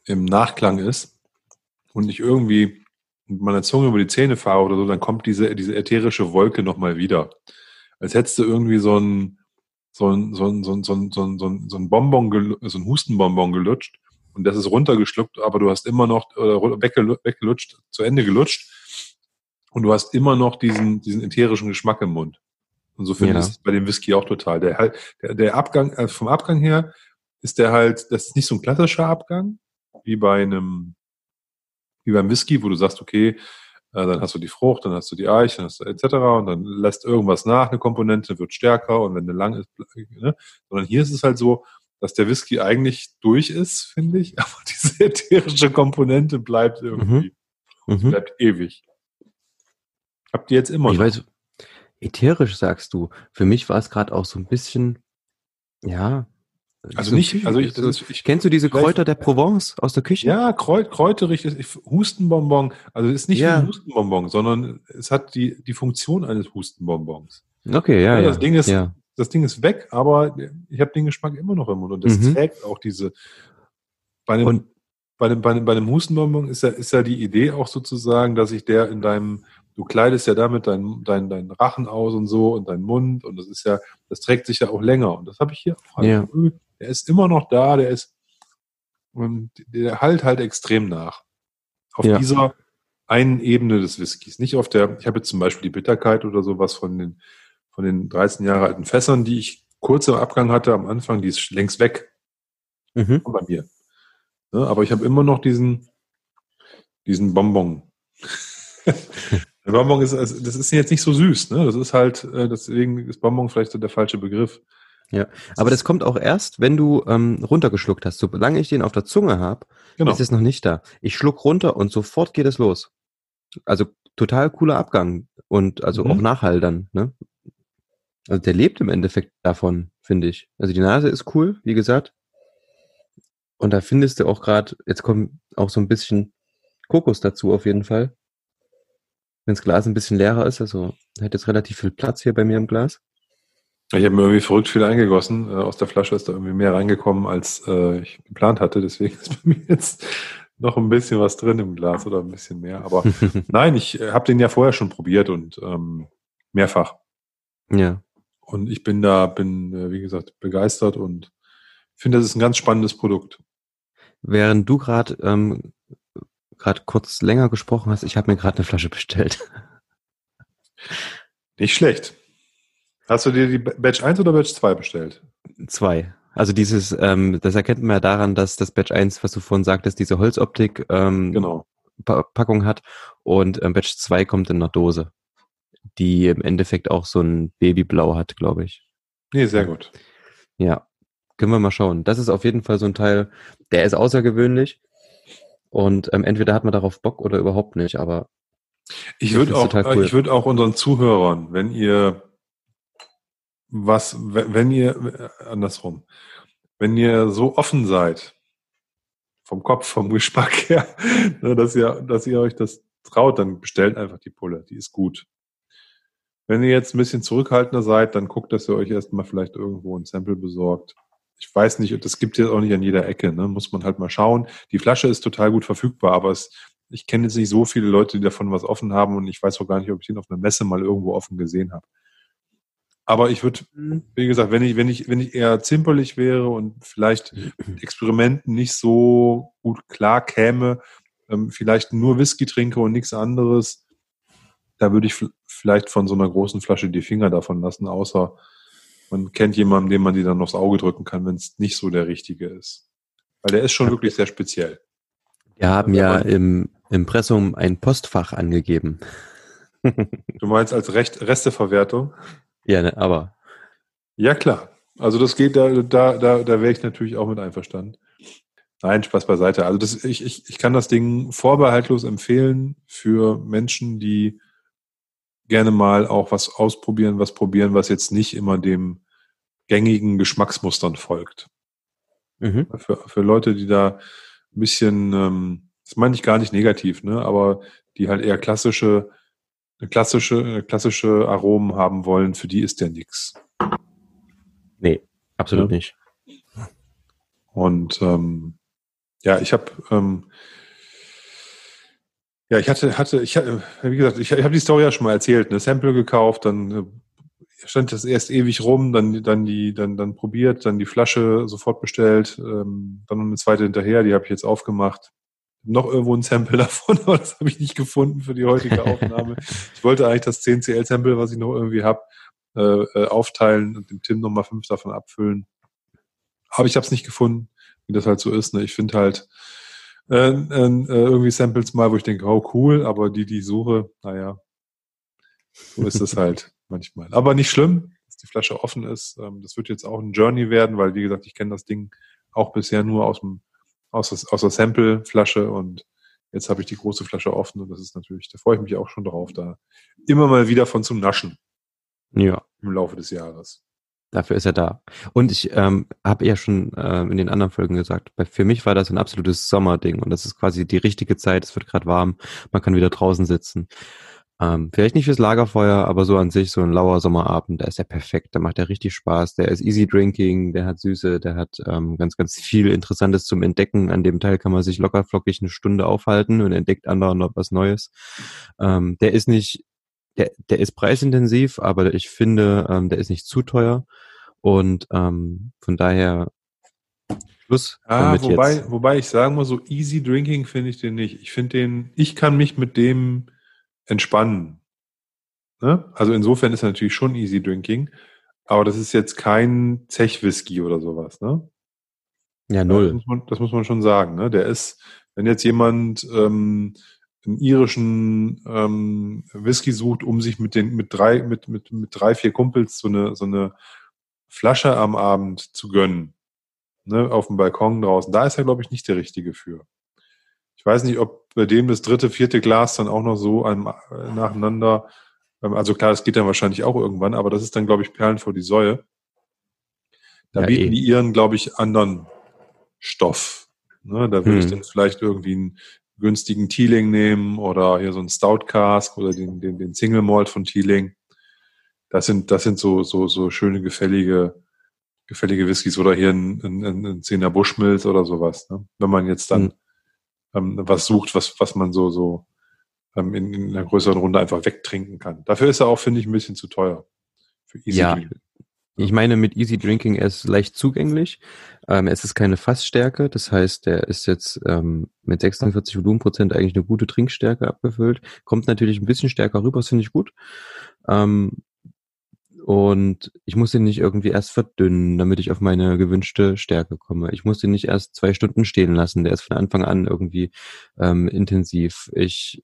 im Nachklang ist und ich irgendwie mit meiner Zunge über die Zähne fahre oder so, dann kommt diese, diese ätherische Wolke nochmal wieder. Als hättest du irgendwie so ein, so ein, so ein, so ein, so ein, so ein, so ein Bonbon, so ein Hustenbonbon gelutscht und das ist runtergeschluckt, aber du hast immer noch, oder weggelutscht, zu Ende gelutscht und du hast immer noch diesen, diesen ätherischen Geschmack im Mund. Und so finde ja. ich es bei dem Whisky auch total. Der halt, der, der Abgang, also vom Abgang her ist der halt, das ist nicht so ein klassischer Abgang, wie bei einem, wie beim Whisky, wo du sagst, okay, äh, dann hast du die Frucht, dann hast du die Eiche, dann hast du etc. und dann lässt irgendwas nach, eine Komponente wird stärker und wenn eine lang ist, ne? sondern hier ist es halt so, dass der Whisky eigentlich durch ist, finde ich, aber diese ätherische Komponente bleibt irgendwie, mhm. Mhm. bleibt ewig. Habt ihr jetzt immer ich noch? Weiß, ätherisch sagst du. Für mich war es gerade auch so ein bisschen, ja, also so nicht, also ich, ist, ich, kennst du diese Kräuter der Provence aus der Küche? Ja, Kräut, kräuterig ist Hustenbonbon. Also es ist nicht ja. ein Hustenbonbon, sondern es hat die, die Funktion eines Hustenbonbons. Okay, ja, ja. Das Ding ist, ja. das Ding ist weg, aber ich habe den Geschmack immer noch im Mund und das mhm. trägt auch diese, Bei einem, Und- bei einem, bei einem, bei einem Hustenbonbon ist ja, ist ja die Idee auch sozusagen, dass sich der in deinem, du kleidest ja damit deinen dein, dein Rachen aus und so und deinen Mund und das ist ja, das trägt sich ja auch länger und das habe ich hier auch. Ja. Der ist immer noch da, der ist, und der halt halt extrem nach. Auf Ja. dieser einen Ebene des Whiskys. Nicht auf der, ich habe jetzt zum Beispiel die Bitterkeit oder sowas von den, von den 13 Jahre alten Fässern, die ich kurz im Abgang hatte am Anfang, die ist längst weg Mhm. bei mir. Ne, aber ich habe immer noch diesen, diesen Bonbon. Der Bonbon ist, also das ist jetzt nicht so süß, ne? Das ist halt, äh, deswegen ist Bonbon vielleicht so der falsche Begriff. Ja, Aber das kommt auch erst, wenn du ähm, runtergeschluckt hast. Solange ich den auf der Zunge habe, Genau. ist es noch nicht da. Ich schluck runter und sofort geht es los. Also total cooler Abgang und also Mhm. auch Nachhall dann. Ne? Also der lebt im Endeffekt davon, finde ich. Also die Nase ist cool, wie gesagt. Und da findest du auch gerade, jetzt kommt auch so ein bisschen Kokos dazu auf jeden Fall. Wenn das Glas ein bisschen leerer ist, also hat jetzt relativ viel Platz hier bei mir im Glas. Ich habe mir irgendwie verrückt viel eingegossen. Äh, aus der Flasche ist da irgendwie mehr reingekommen, als äh, ich geplant hatte. Deswegen ist bei mir jetzt noch ein bisschen was drin im Glas oder ein bisschen mehr. Aber nein, ich äh, habe den ja vorher schon probiert und ähm, mehrfach. ja. Und ich bin da, bin, äh, wie gesagt, begeistert und finde, das ist ein ganz spannendes Produkt. Während du gerade ähm, gerade kurz länger gesprochen hast, ich habe mir gerade eine Flasche bestellt. Nicht schlecht. Hast du dir die Batch 1 oder Batch 2 bestellt? Zwei. Also dieses, ähm, das erkennt man ja daran, dass das Batch 1, was du vorhin sagtest, diese Holzoptik ähm, Genau. Pa Packung hat und ähm, Batch 2 kommt in einer Dose, die im Endeffekt auch so ein Babyblau hat, glaube ich. Nee, sehr gut. Ja, können wir mal schauen. Das ist auf jeden Fall so ein Teil, der ist außergewöhnlich und ähm, entweder hat man darauf Bock oder überhaupt nicht, aber Ich würde auch, äh, cool. ich würde auch unseren Zuhörern, wenn ihr was, wenn ihr, äh, andersrum, wenn ihr so offen seid, vom Kopf, vom Geschmack her, ne, dass ihr, dass ihr euch das traut, dann bestellt einfach die Pulle, die ist gut. Wenn ihr jetzt ein bisschen zurückhaltender seid, dann guckt, dass ihr euch erstmal vielleicht irgendwo ein Sample besorgt. Ich weiß nicht, das gibt es jetzt auch nicht an jeder Ecke, ne? muss man halt mal schauen. Die Flasche ist total gut verfügbar, aber es, ich kenne jetzt nicht so viele Leute, die davon was offen haben und ich weiß auch gar nicht, ob ich den auf einer Messe mal irgendwo offen gesehen habe. Aber ich würde, wie gesagt, wenn ich, wenn ich, wenn ich eher zimperlich wäre und vielleicht mit Experimenten nicht so gut klar käme, ähm, vielleicht nur Whisky trinke und nichts anderes, da würde ich vielleicht von so einer großen Flasche die Finger davon lassen, außer man kennt jemanden, dem man die dann aufs Auge drücken kann, wenn es nicht so der richtige ist. Weil der ist schon wirklich sehr speziell. wir haben Ja, im Impressum ein Postfach angegeben. Du meinst als Recht, Resteverwertung? Ja, ne, aber Ja, klar. Also das geht, da, da, da, da wäre ich natürlich auch mit einverstanden. Nein, Spaß beiseite. Also das, ich, ich, ich kann das Ding vorbehaltlos empfehlen für Menschen, die gerne mal auch was ausprobieren, was probieren, was jetzt nicht immer dem gängigen Geschmacksmustern folgt. mhm. Für, für Leute, die da ein bisschen, ähm, das meine ich gar nicht negativ, ne, aber die halt eher klassische, eine klassische, eine klassische Aromen haben wollen, für die ist der nix. nee, absolut Ja. nicht. Und ähm, ja, ich habe ähm, ja, ich hatte, hatte, ich hatte, wie gesagt, ich, ich habe die Story ja schon mal erzählt, eine Sample gekauft, dann äh, stand das erst ewig rum, dann, dann die, dann, dann probiert, dann die Flasche sofort bestellt, ähm, dann noch eine zweite hinterher, die habe ich jetzt aufgemacht. Noch irgendwo ein Sample davon, aber das habe ich nicht gefunden für die heutige Aufnahme. ich wollte eigentlich das 10CL-Sample, was ich noch irgendwie habe, äh, äh, aufteilen und dem Tim nochmal fünf davon abfüllen. Aber ich habe es nicht gefunden, wie das halt so ist. Ne? Ich finde halt äh, äh, irgendwie Samples mal, wo ich denke, oh cool, aber die, die ich suche, naja, so ist es halt manchmal. Aber nicht schlimm, dass die Flasche offen ist. Ähm, das wird jetzt auch ein Journey werden, weil, wie gesagt, ich kenne das Ding auch bisher nur aus, dem, aus, das- aus der Sample-Flasche und jetzt habe ich die große Flasche offen und das ist natürlich, da freue ich mich auch schon drauf, da immer mal wieder von zum Naschen Ja. im Laufe des Jahres. Dafür ist er da. Und ich ähm, habe ja schon ähm, in den anderen Folgen gesagt, bei, für mich war das ein absolutes Sommerding und das ist quasi die richtige Zeit, es wird gerade warm, man kann wieder draußen sitzen. Ähm, vielleicht nicht fürs Lagerfeuer, aber so an sich so ein lauer Sommerabend, da ist er perfekt, da macht er richtig Spaß, der ist easy drinking, der hat Süße, der hat ähm, ganz, ganz viel Interessantes zum Entdecken. An dem Teil kann man sich locker flockig eine Stunde aufhalten und entdeckt anderen noch was Neues. Ähm, der ist nicht, der, der ist preisintensiv, aber ich finde, ähm, der ist nicht zu teuer und ähm, von daher Schluss. Ah, wobei, jetzt. wobei ich sagen muss, so easy drinking finde ich den nicht. Ich finde den, ich kann mich mit dem entspannen. Ne? Also insofern ist er natürlich schon easy drinking, aber das ist jetzt kein Zech-Whisky oder sowas, ne? Ja, null. Das muss man, das muss man schon sagen, ne? Der ist, wenn jetzt jemand ähm, einen irischen ähm, Whisky sucht, um sich mit den mit drei mit mit mit drei vier Kumpels so eine so eine Flasche am Abend zu gönnen, ne, auf dem Balkon draußen, da ist er glaube ich nicht der richtige für. Ich weiß nicht, ob bei dem das dritte, vierte Glas dann auch noch so einem, äh, nacheinander, ähm, also klar, das geht dann wahrscheinlich auch irgendwann, aber das ist dann, glaube ich, Perlen vor die Säue. Da ja, bieten eh. die ihren, glaube ich, anderen Stoff. Ne, da würde hm. ich dann vielleicht irgendwie einen günstigen Teeling nehmen oder hier so einen Stout Cask oder den, den, den Single Malt von Teeling. Das sind, das sind so, so, so schöne, gefällige, gefällige Whiskys oder hier ein, ein, ein Zehner Bushmills oder sowas. Ne? Wenn man jetzt dann hm ähm, was sucht, was, was man so, so ähm, in, in einer größeren Runde einfach wegtrinken kann. Dafür ist er auch, finde ich, ein bisschen zu teuer. Für Easy ja. Drinking. Ich meine, mit Easy Drinking, er ist leicht zugänglich. Ähm, es ist keine Fassstärke, das heißt, er ist jetzt ähm, mit 46 Volumenprozent eigentlich eine gute Trinkstärke abgefüllt. Kommt natürlich ein bisschen stärker rüber, das finde ich gut. Ähm, und ich muss den nicht irgendwie erst verdünnen, damit ich auf meine gewünschte Stärke komme. Ich muss den nicht erst zwei Stunden stehen lassen. Der ist von Anfang an irgendwie ähm, intensiv. Ich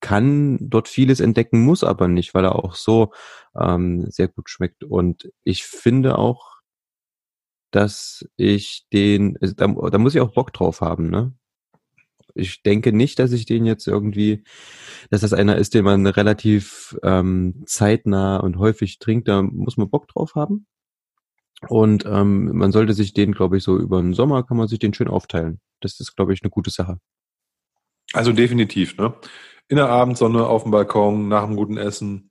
kann dort vieles entdecken, muss aber nicht, weil er auch so ähm, sehr gut schmeckt. Und ich finde auch, dass ich den, da, da muss ich auch Bock drauf haben, ne? Ich denke nicht, dass ich den jetzt irgendwie, dass das einer ist, den man relativ ähm, zeitnah und häufig trinkt. Da muss man Bock drauf haben. Und ähm, man sollte sich den, glaube ich, so über den Sommer kann man sich den schön aufteilen. Das ist, glaube ich, eine gute Sache. Also definitiv, ne? In der Abendsonne auf dem Balkon, nach einem guten Essen.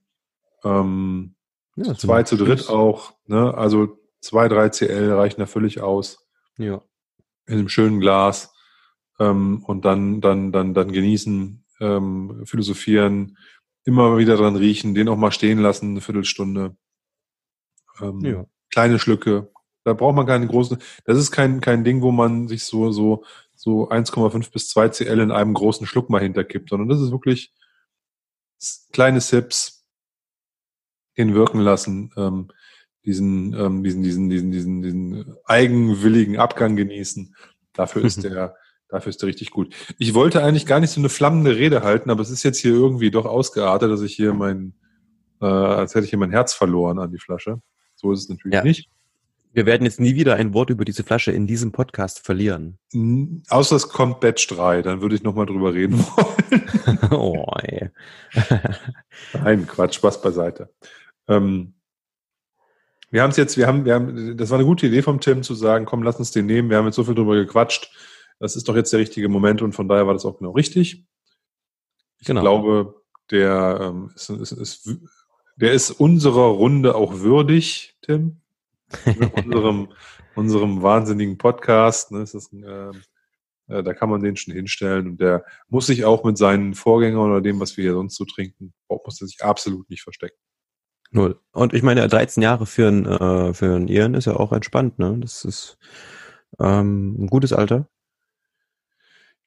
Ähm, ja, zwei zu dritt auch, ne? Also zwei, drei CL reichen da völlig aus. Ja. In einem schönen Glas ähm, und dann, dann, dann, dann genießen, ähm, philosophieren, immer wieder dran riechen, den auch mal stehen lassen, eine Viertelstunde. Ähm, ja. Kleine Schlücke. Da braucht man keine großen, das ist kein, kein Ding, wo man sich so, so, so 1,5 bis 2 CL in einem großen Schluck mal hinterkippt, sondern das ist wirklich kleine Sips, den wirken lassen, ähm, diesen, ähm, diesen, diesen, diesen, diesen, diesen eigenwilligen Abgang genießen. Dafür ist der, Dafür ist er richtig gut. Ich wollte eigentlich gar nicht so eine flammende Rede halten, aber es ist jetzt hier irgendwie doch ausgeartet, dass ich hier mein, äh, als hätte ich hier mein Herz verloren an die Flasche. So ist es natürlich ja. nicht. Wir werden jetzt nie wieder ein Wort über diese Flasche in diesem Podcast verlieren. Außer es kommt Batch 3, dann würde ich nochmal drüber reden wollen. oh, ey. Nein, Quatsch, Spaß beiseite. Ähm, wir haben es jetzt, wir haben, wir haben, das war eine gute Idee vom Tim zu sagen, komm, lass uns den nehmen. Wir haben jetzt so viel drüber gequatscht das ist doch jetzt der richtige Moment und von daher war das auch genau richtig. Ich genau. glaube, der, ähm, ist, ist, ist, der ist unserer Runde auch würdig, Tim. unserem, unserem wahnsinnigen Podcast. Ne, ein, ähm, äh, da kann man den schon hinstellen und der muss sich auch mit seinen Vorgängern oder dem, was wir hier sonst so trinken, muss er sich absolut nicht verstecken. Null. Und ich meine, 13 Jahre für ein, äh, für ein Iren ist ja auch entspannt, ne? Das ist ähm, ein gutes Alter.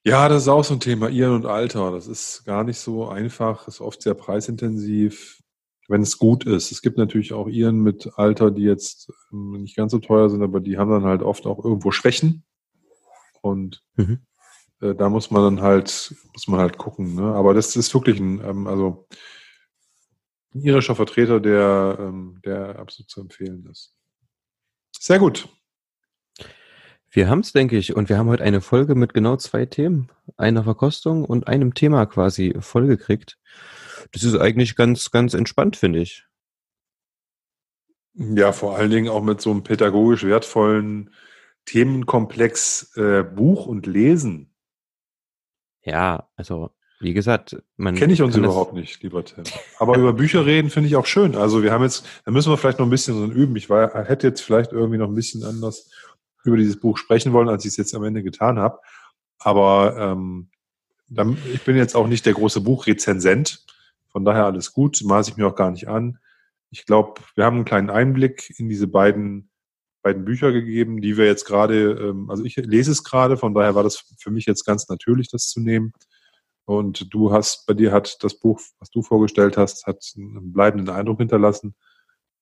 Ja, das ist auch so ein Thema, Ihren und Alter. Das ist gar nicht so einfach, ist oft sehr preisintensiv, wenn es gut ist. Es gibt natürlich auch Iren mit Alter, die jetzt ähm, nicht ganz so teuer sind, aber die haben dann halt oft auch irgendwo Schwächen. Und mhm. äh, da muss man dann halt, muss man halt gucken. Ne? Aber das ist wirklich ein, ähm, also ein irischer Vertreter, der, ähm, der absolut zu empfehlen ist. Sehr gut. Wir haben es, denke ich, und wir haben heute eine Folge mit genau zwei Themen, einer Verkostung und einem Thema quasi vollgekriegt. Das ist eigentlich ganz, ganz entspannt, finde ich. Ja, vor allen Dingen auch mit so einem pädagogisch wertvollen Themenkomplex äh, Buch und Lesen. Ja, also wie gesagt, man. Kenne ich uns überhaupt nicht, lieber Tim. Aber über Bücher reden finde ich auch schön. Also wir haben jetzt, da müssen wir vielleicht noch ein bisschen so üben. Ich war, hätte jetzt vielleicht irgendwie noch ein bisschen anders über dieses Buch sprechen wollen, als ich es jetzt am Ende getan habe. Aber ähm, dann, ich bin jetzt auch nicht der große Buchrezensent. Von daher alles gut, maße ich mir auch gar nicht an. Ich glaube, wir haben einen kleinen Einblick in diese beiden, beiden Bücher gegeben, die wir jetzt gerade, ähm, also ich lese es gerade, von daher war das für mich jetzt ganz natürlich, das zu nehmen. Und du hast, bei dir hat das Buch, was du vorgestellt hast, hat einen bleibenden Eindruck hinterlassen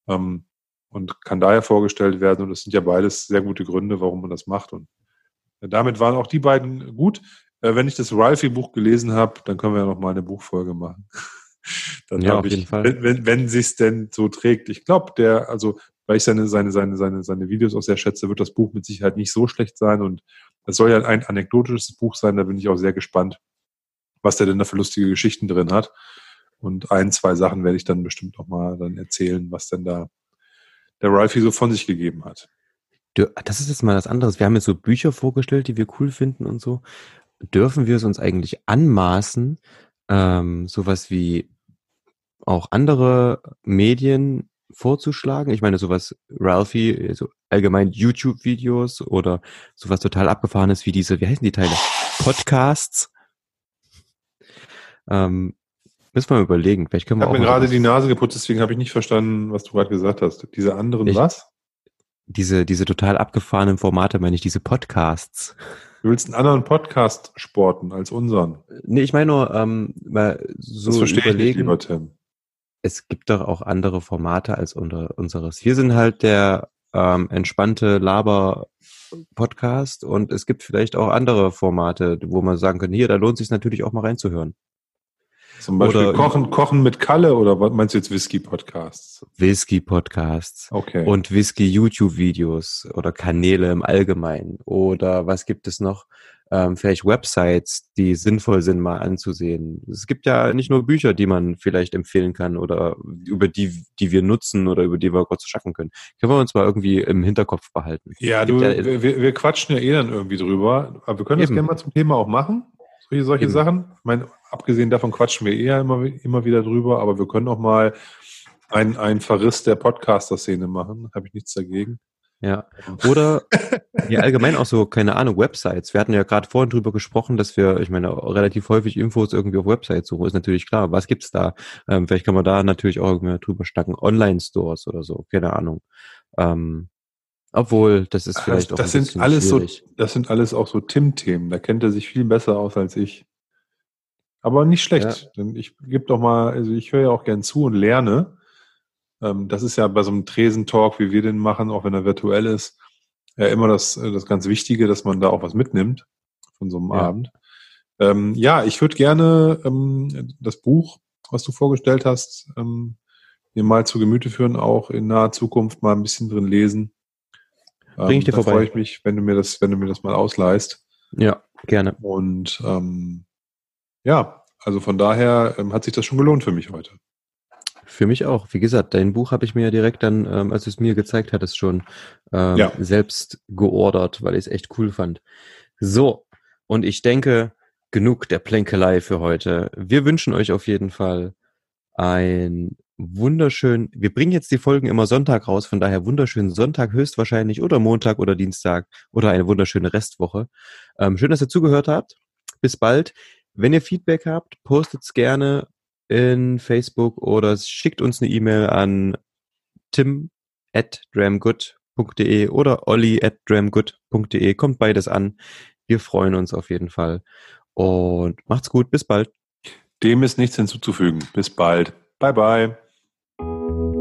ähm, und kann daher vorgestellt werden. Und es sind ja beides sehr gute Gründe, warum man das macht. Und damit waren auch die beiden gut. Äh, wenn ich das Ralphie-Buch gelesen habe, dann können wir ja noch mal eine Buchfolge machen. dann ja, auf ich, jeden Fall. Wenn, wenn, wenn sich denn so trägt. Ich glaube, der, also weil ich seine, seine, seine, seine, seine Videos auch sehr schätze, wird das Buch mit Sicherheit nicht so schlecht sein. Und es soll ja ein anekdotisches Buch sein, da bin ich auch sehr gespannt was der denn da für lustige Geschichten drin hat. Und ein, zwei Sachen werde ich dann bestimmt noch mal dann erzählen, was denn da der Ralphie so von sich gegeben hat. Das ist jetzt mal was anderes. Wir haben jetzt so Bücher vorgestellt, die wir cool finden und so. Dürfen wir es uns eigentlich anmaßen, ähm, sowas wie auch andere Medien vorzuschlagen? Ich meine, sowas Ralphie, so allgemein YouTube-Videos oder sowas total abgefahrenes wie diese, wie heißen die Teile? Podcasts. Ähm, müssen wir mal überlegen. Vielleicht können wir ich habe mir gerade die Nase geputzt, deswegen habe ich nicht verstanden, was du gerade gesagt hast. Diese anderen ich, was? Diese, diese total abgefahrenen Formate, meine ich, diese Podcasts. Du willst einen anderen Podcast sporten als unseren? Nee, ich meine nur, ähm, mal so das verstehe überlegen. Ich nicht, lieber Tim. Es gibt doch auch andere Formate als unter, unseres. Wir sind halt der ähm, entspannte Laber Podcast und es gibt vielleicht auch andere Formate, wo man sagen kann, hier, da lohnt sich natürlich auch mal reinzuhören. Zum Beispiel oder, Kochen, Kochen mit Kalle oder was meinst du jetzt Whisky-Podcasts? Whisky-Podcasts. Okay. Und Whisky-YouTube-Videos oder Kanäle im Allgemeinen. Oder was gibt es noch? Ähm, vielleicht Websites, die sinnvoll sind, mal anzusehen. Es gibt ja nicht nur Bücher, die man vielleicht empfehlen kann oder über die, die wir nutzen oder über die wir kurz schaffen können. Können wir uns mal irgendwie im Hinterkopf behalten. Ja, du, ja, wir, wir quatschen ja eh dann irgendwie drüber. Aber wir können das gerne mal zum Thema auch machen. Solche, solche Sachen. Ich meine, abgesehen davon quatschen wir eher immer, immer wieder drüber, aber wir können auch mal ein, ein Verriss der Podcaster-Szene machen. Habe ich nichts dagegen. Ja. Oder ja, allgemein auch so, keine Ahnung, Websites. Wir hatten ja gerade vorhin drüber gesprochen, dass wir, ich meine, relativ häufig Infos irgendwie auf Websites suchen. Ist natürlich klar. Was gibt's da? Ähm, vielleicht kann man da natürlich auch irgendwie drüber stacken. Online-Stores oder so, keine Ahnung. Ähm, obwohl, das ist vielleicht das, auch das sind alles schwierig. so, Das sind alles auch so Tim-Themen. Da kennt er sich viel besser aus als ich. Aber nicht schlecht. Ja. Denn ich gebe doch mal, also ich höre ja auch gern zu und lerne. Ähm, das ist ja bei so einem Tresentalk, wie wir den machen, auch wenn er virtuell ist, ja immer das, äh, das ganz Wichtige, dass man da auch was mitnimmt von so einem ja. Abend. Ähm, ja, ich würde gerne ähm, das Buch, was du vorgestellt hast, ähm, mir mal zu Gemüte führen, auch in naher Zukunft mal ein bisschen drin lesen. Bring ich dir da vorbei. freue ich mich, wenn du mir das, wenn du mir das mal ausleihst. Ja, gerne. Und ähm, ja, also von daher ähm, hat sich das schon gelohnt für mich heute. Für mich auch. Wie gesagt, dein Buch habe ich mir ja direkt dann, ähm, als du es mir gezeigt hattest, schon ähm, ja. selbst geordert, weil ich es echt cool fand. So, und ich denke, genug der Plänkelei für heute. Wir wünschen euch auf jeden Fall ein wunderschön, wir bringen jetzt die Folgen immer Sonntag raus, von daher wunderschönen Sonntag höchstwahrscheinlich oder Montag oder Dienstag oder eine wunderschöne Restwoche. Ähm, schön, dass ihr zugehört habt. Bis bald. Wenn ihr Feedback habt, postet's gerne in Facebook oder schickt uns eine E-Mail an tim at dramgood.de oder olli at dramgood.de. Kommt beides an. Wir freuen uns auf jeden Fall. Und macht's gut. Bis bald. Dem ist nichts hinzuzufügen. Bis bald. Bye bye. Música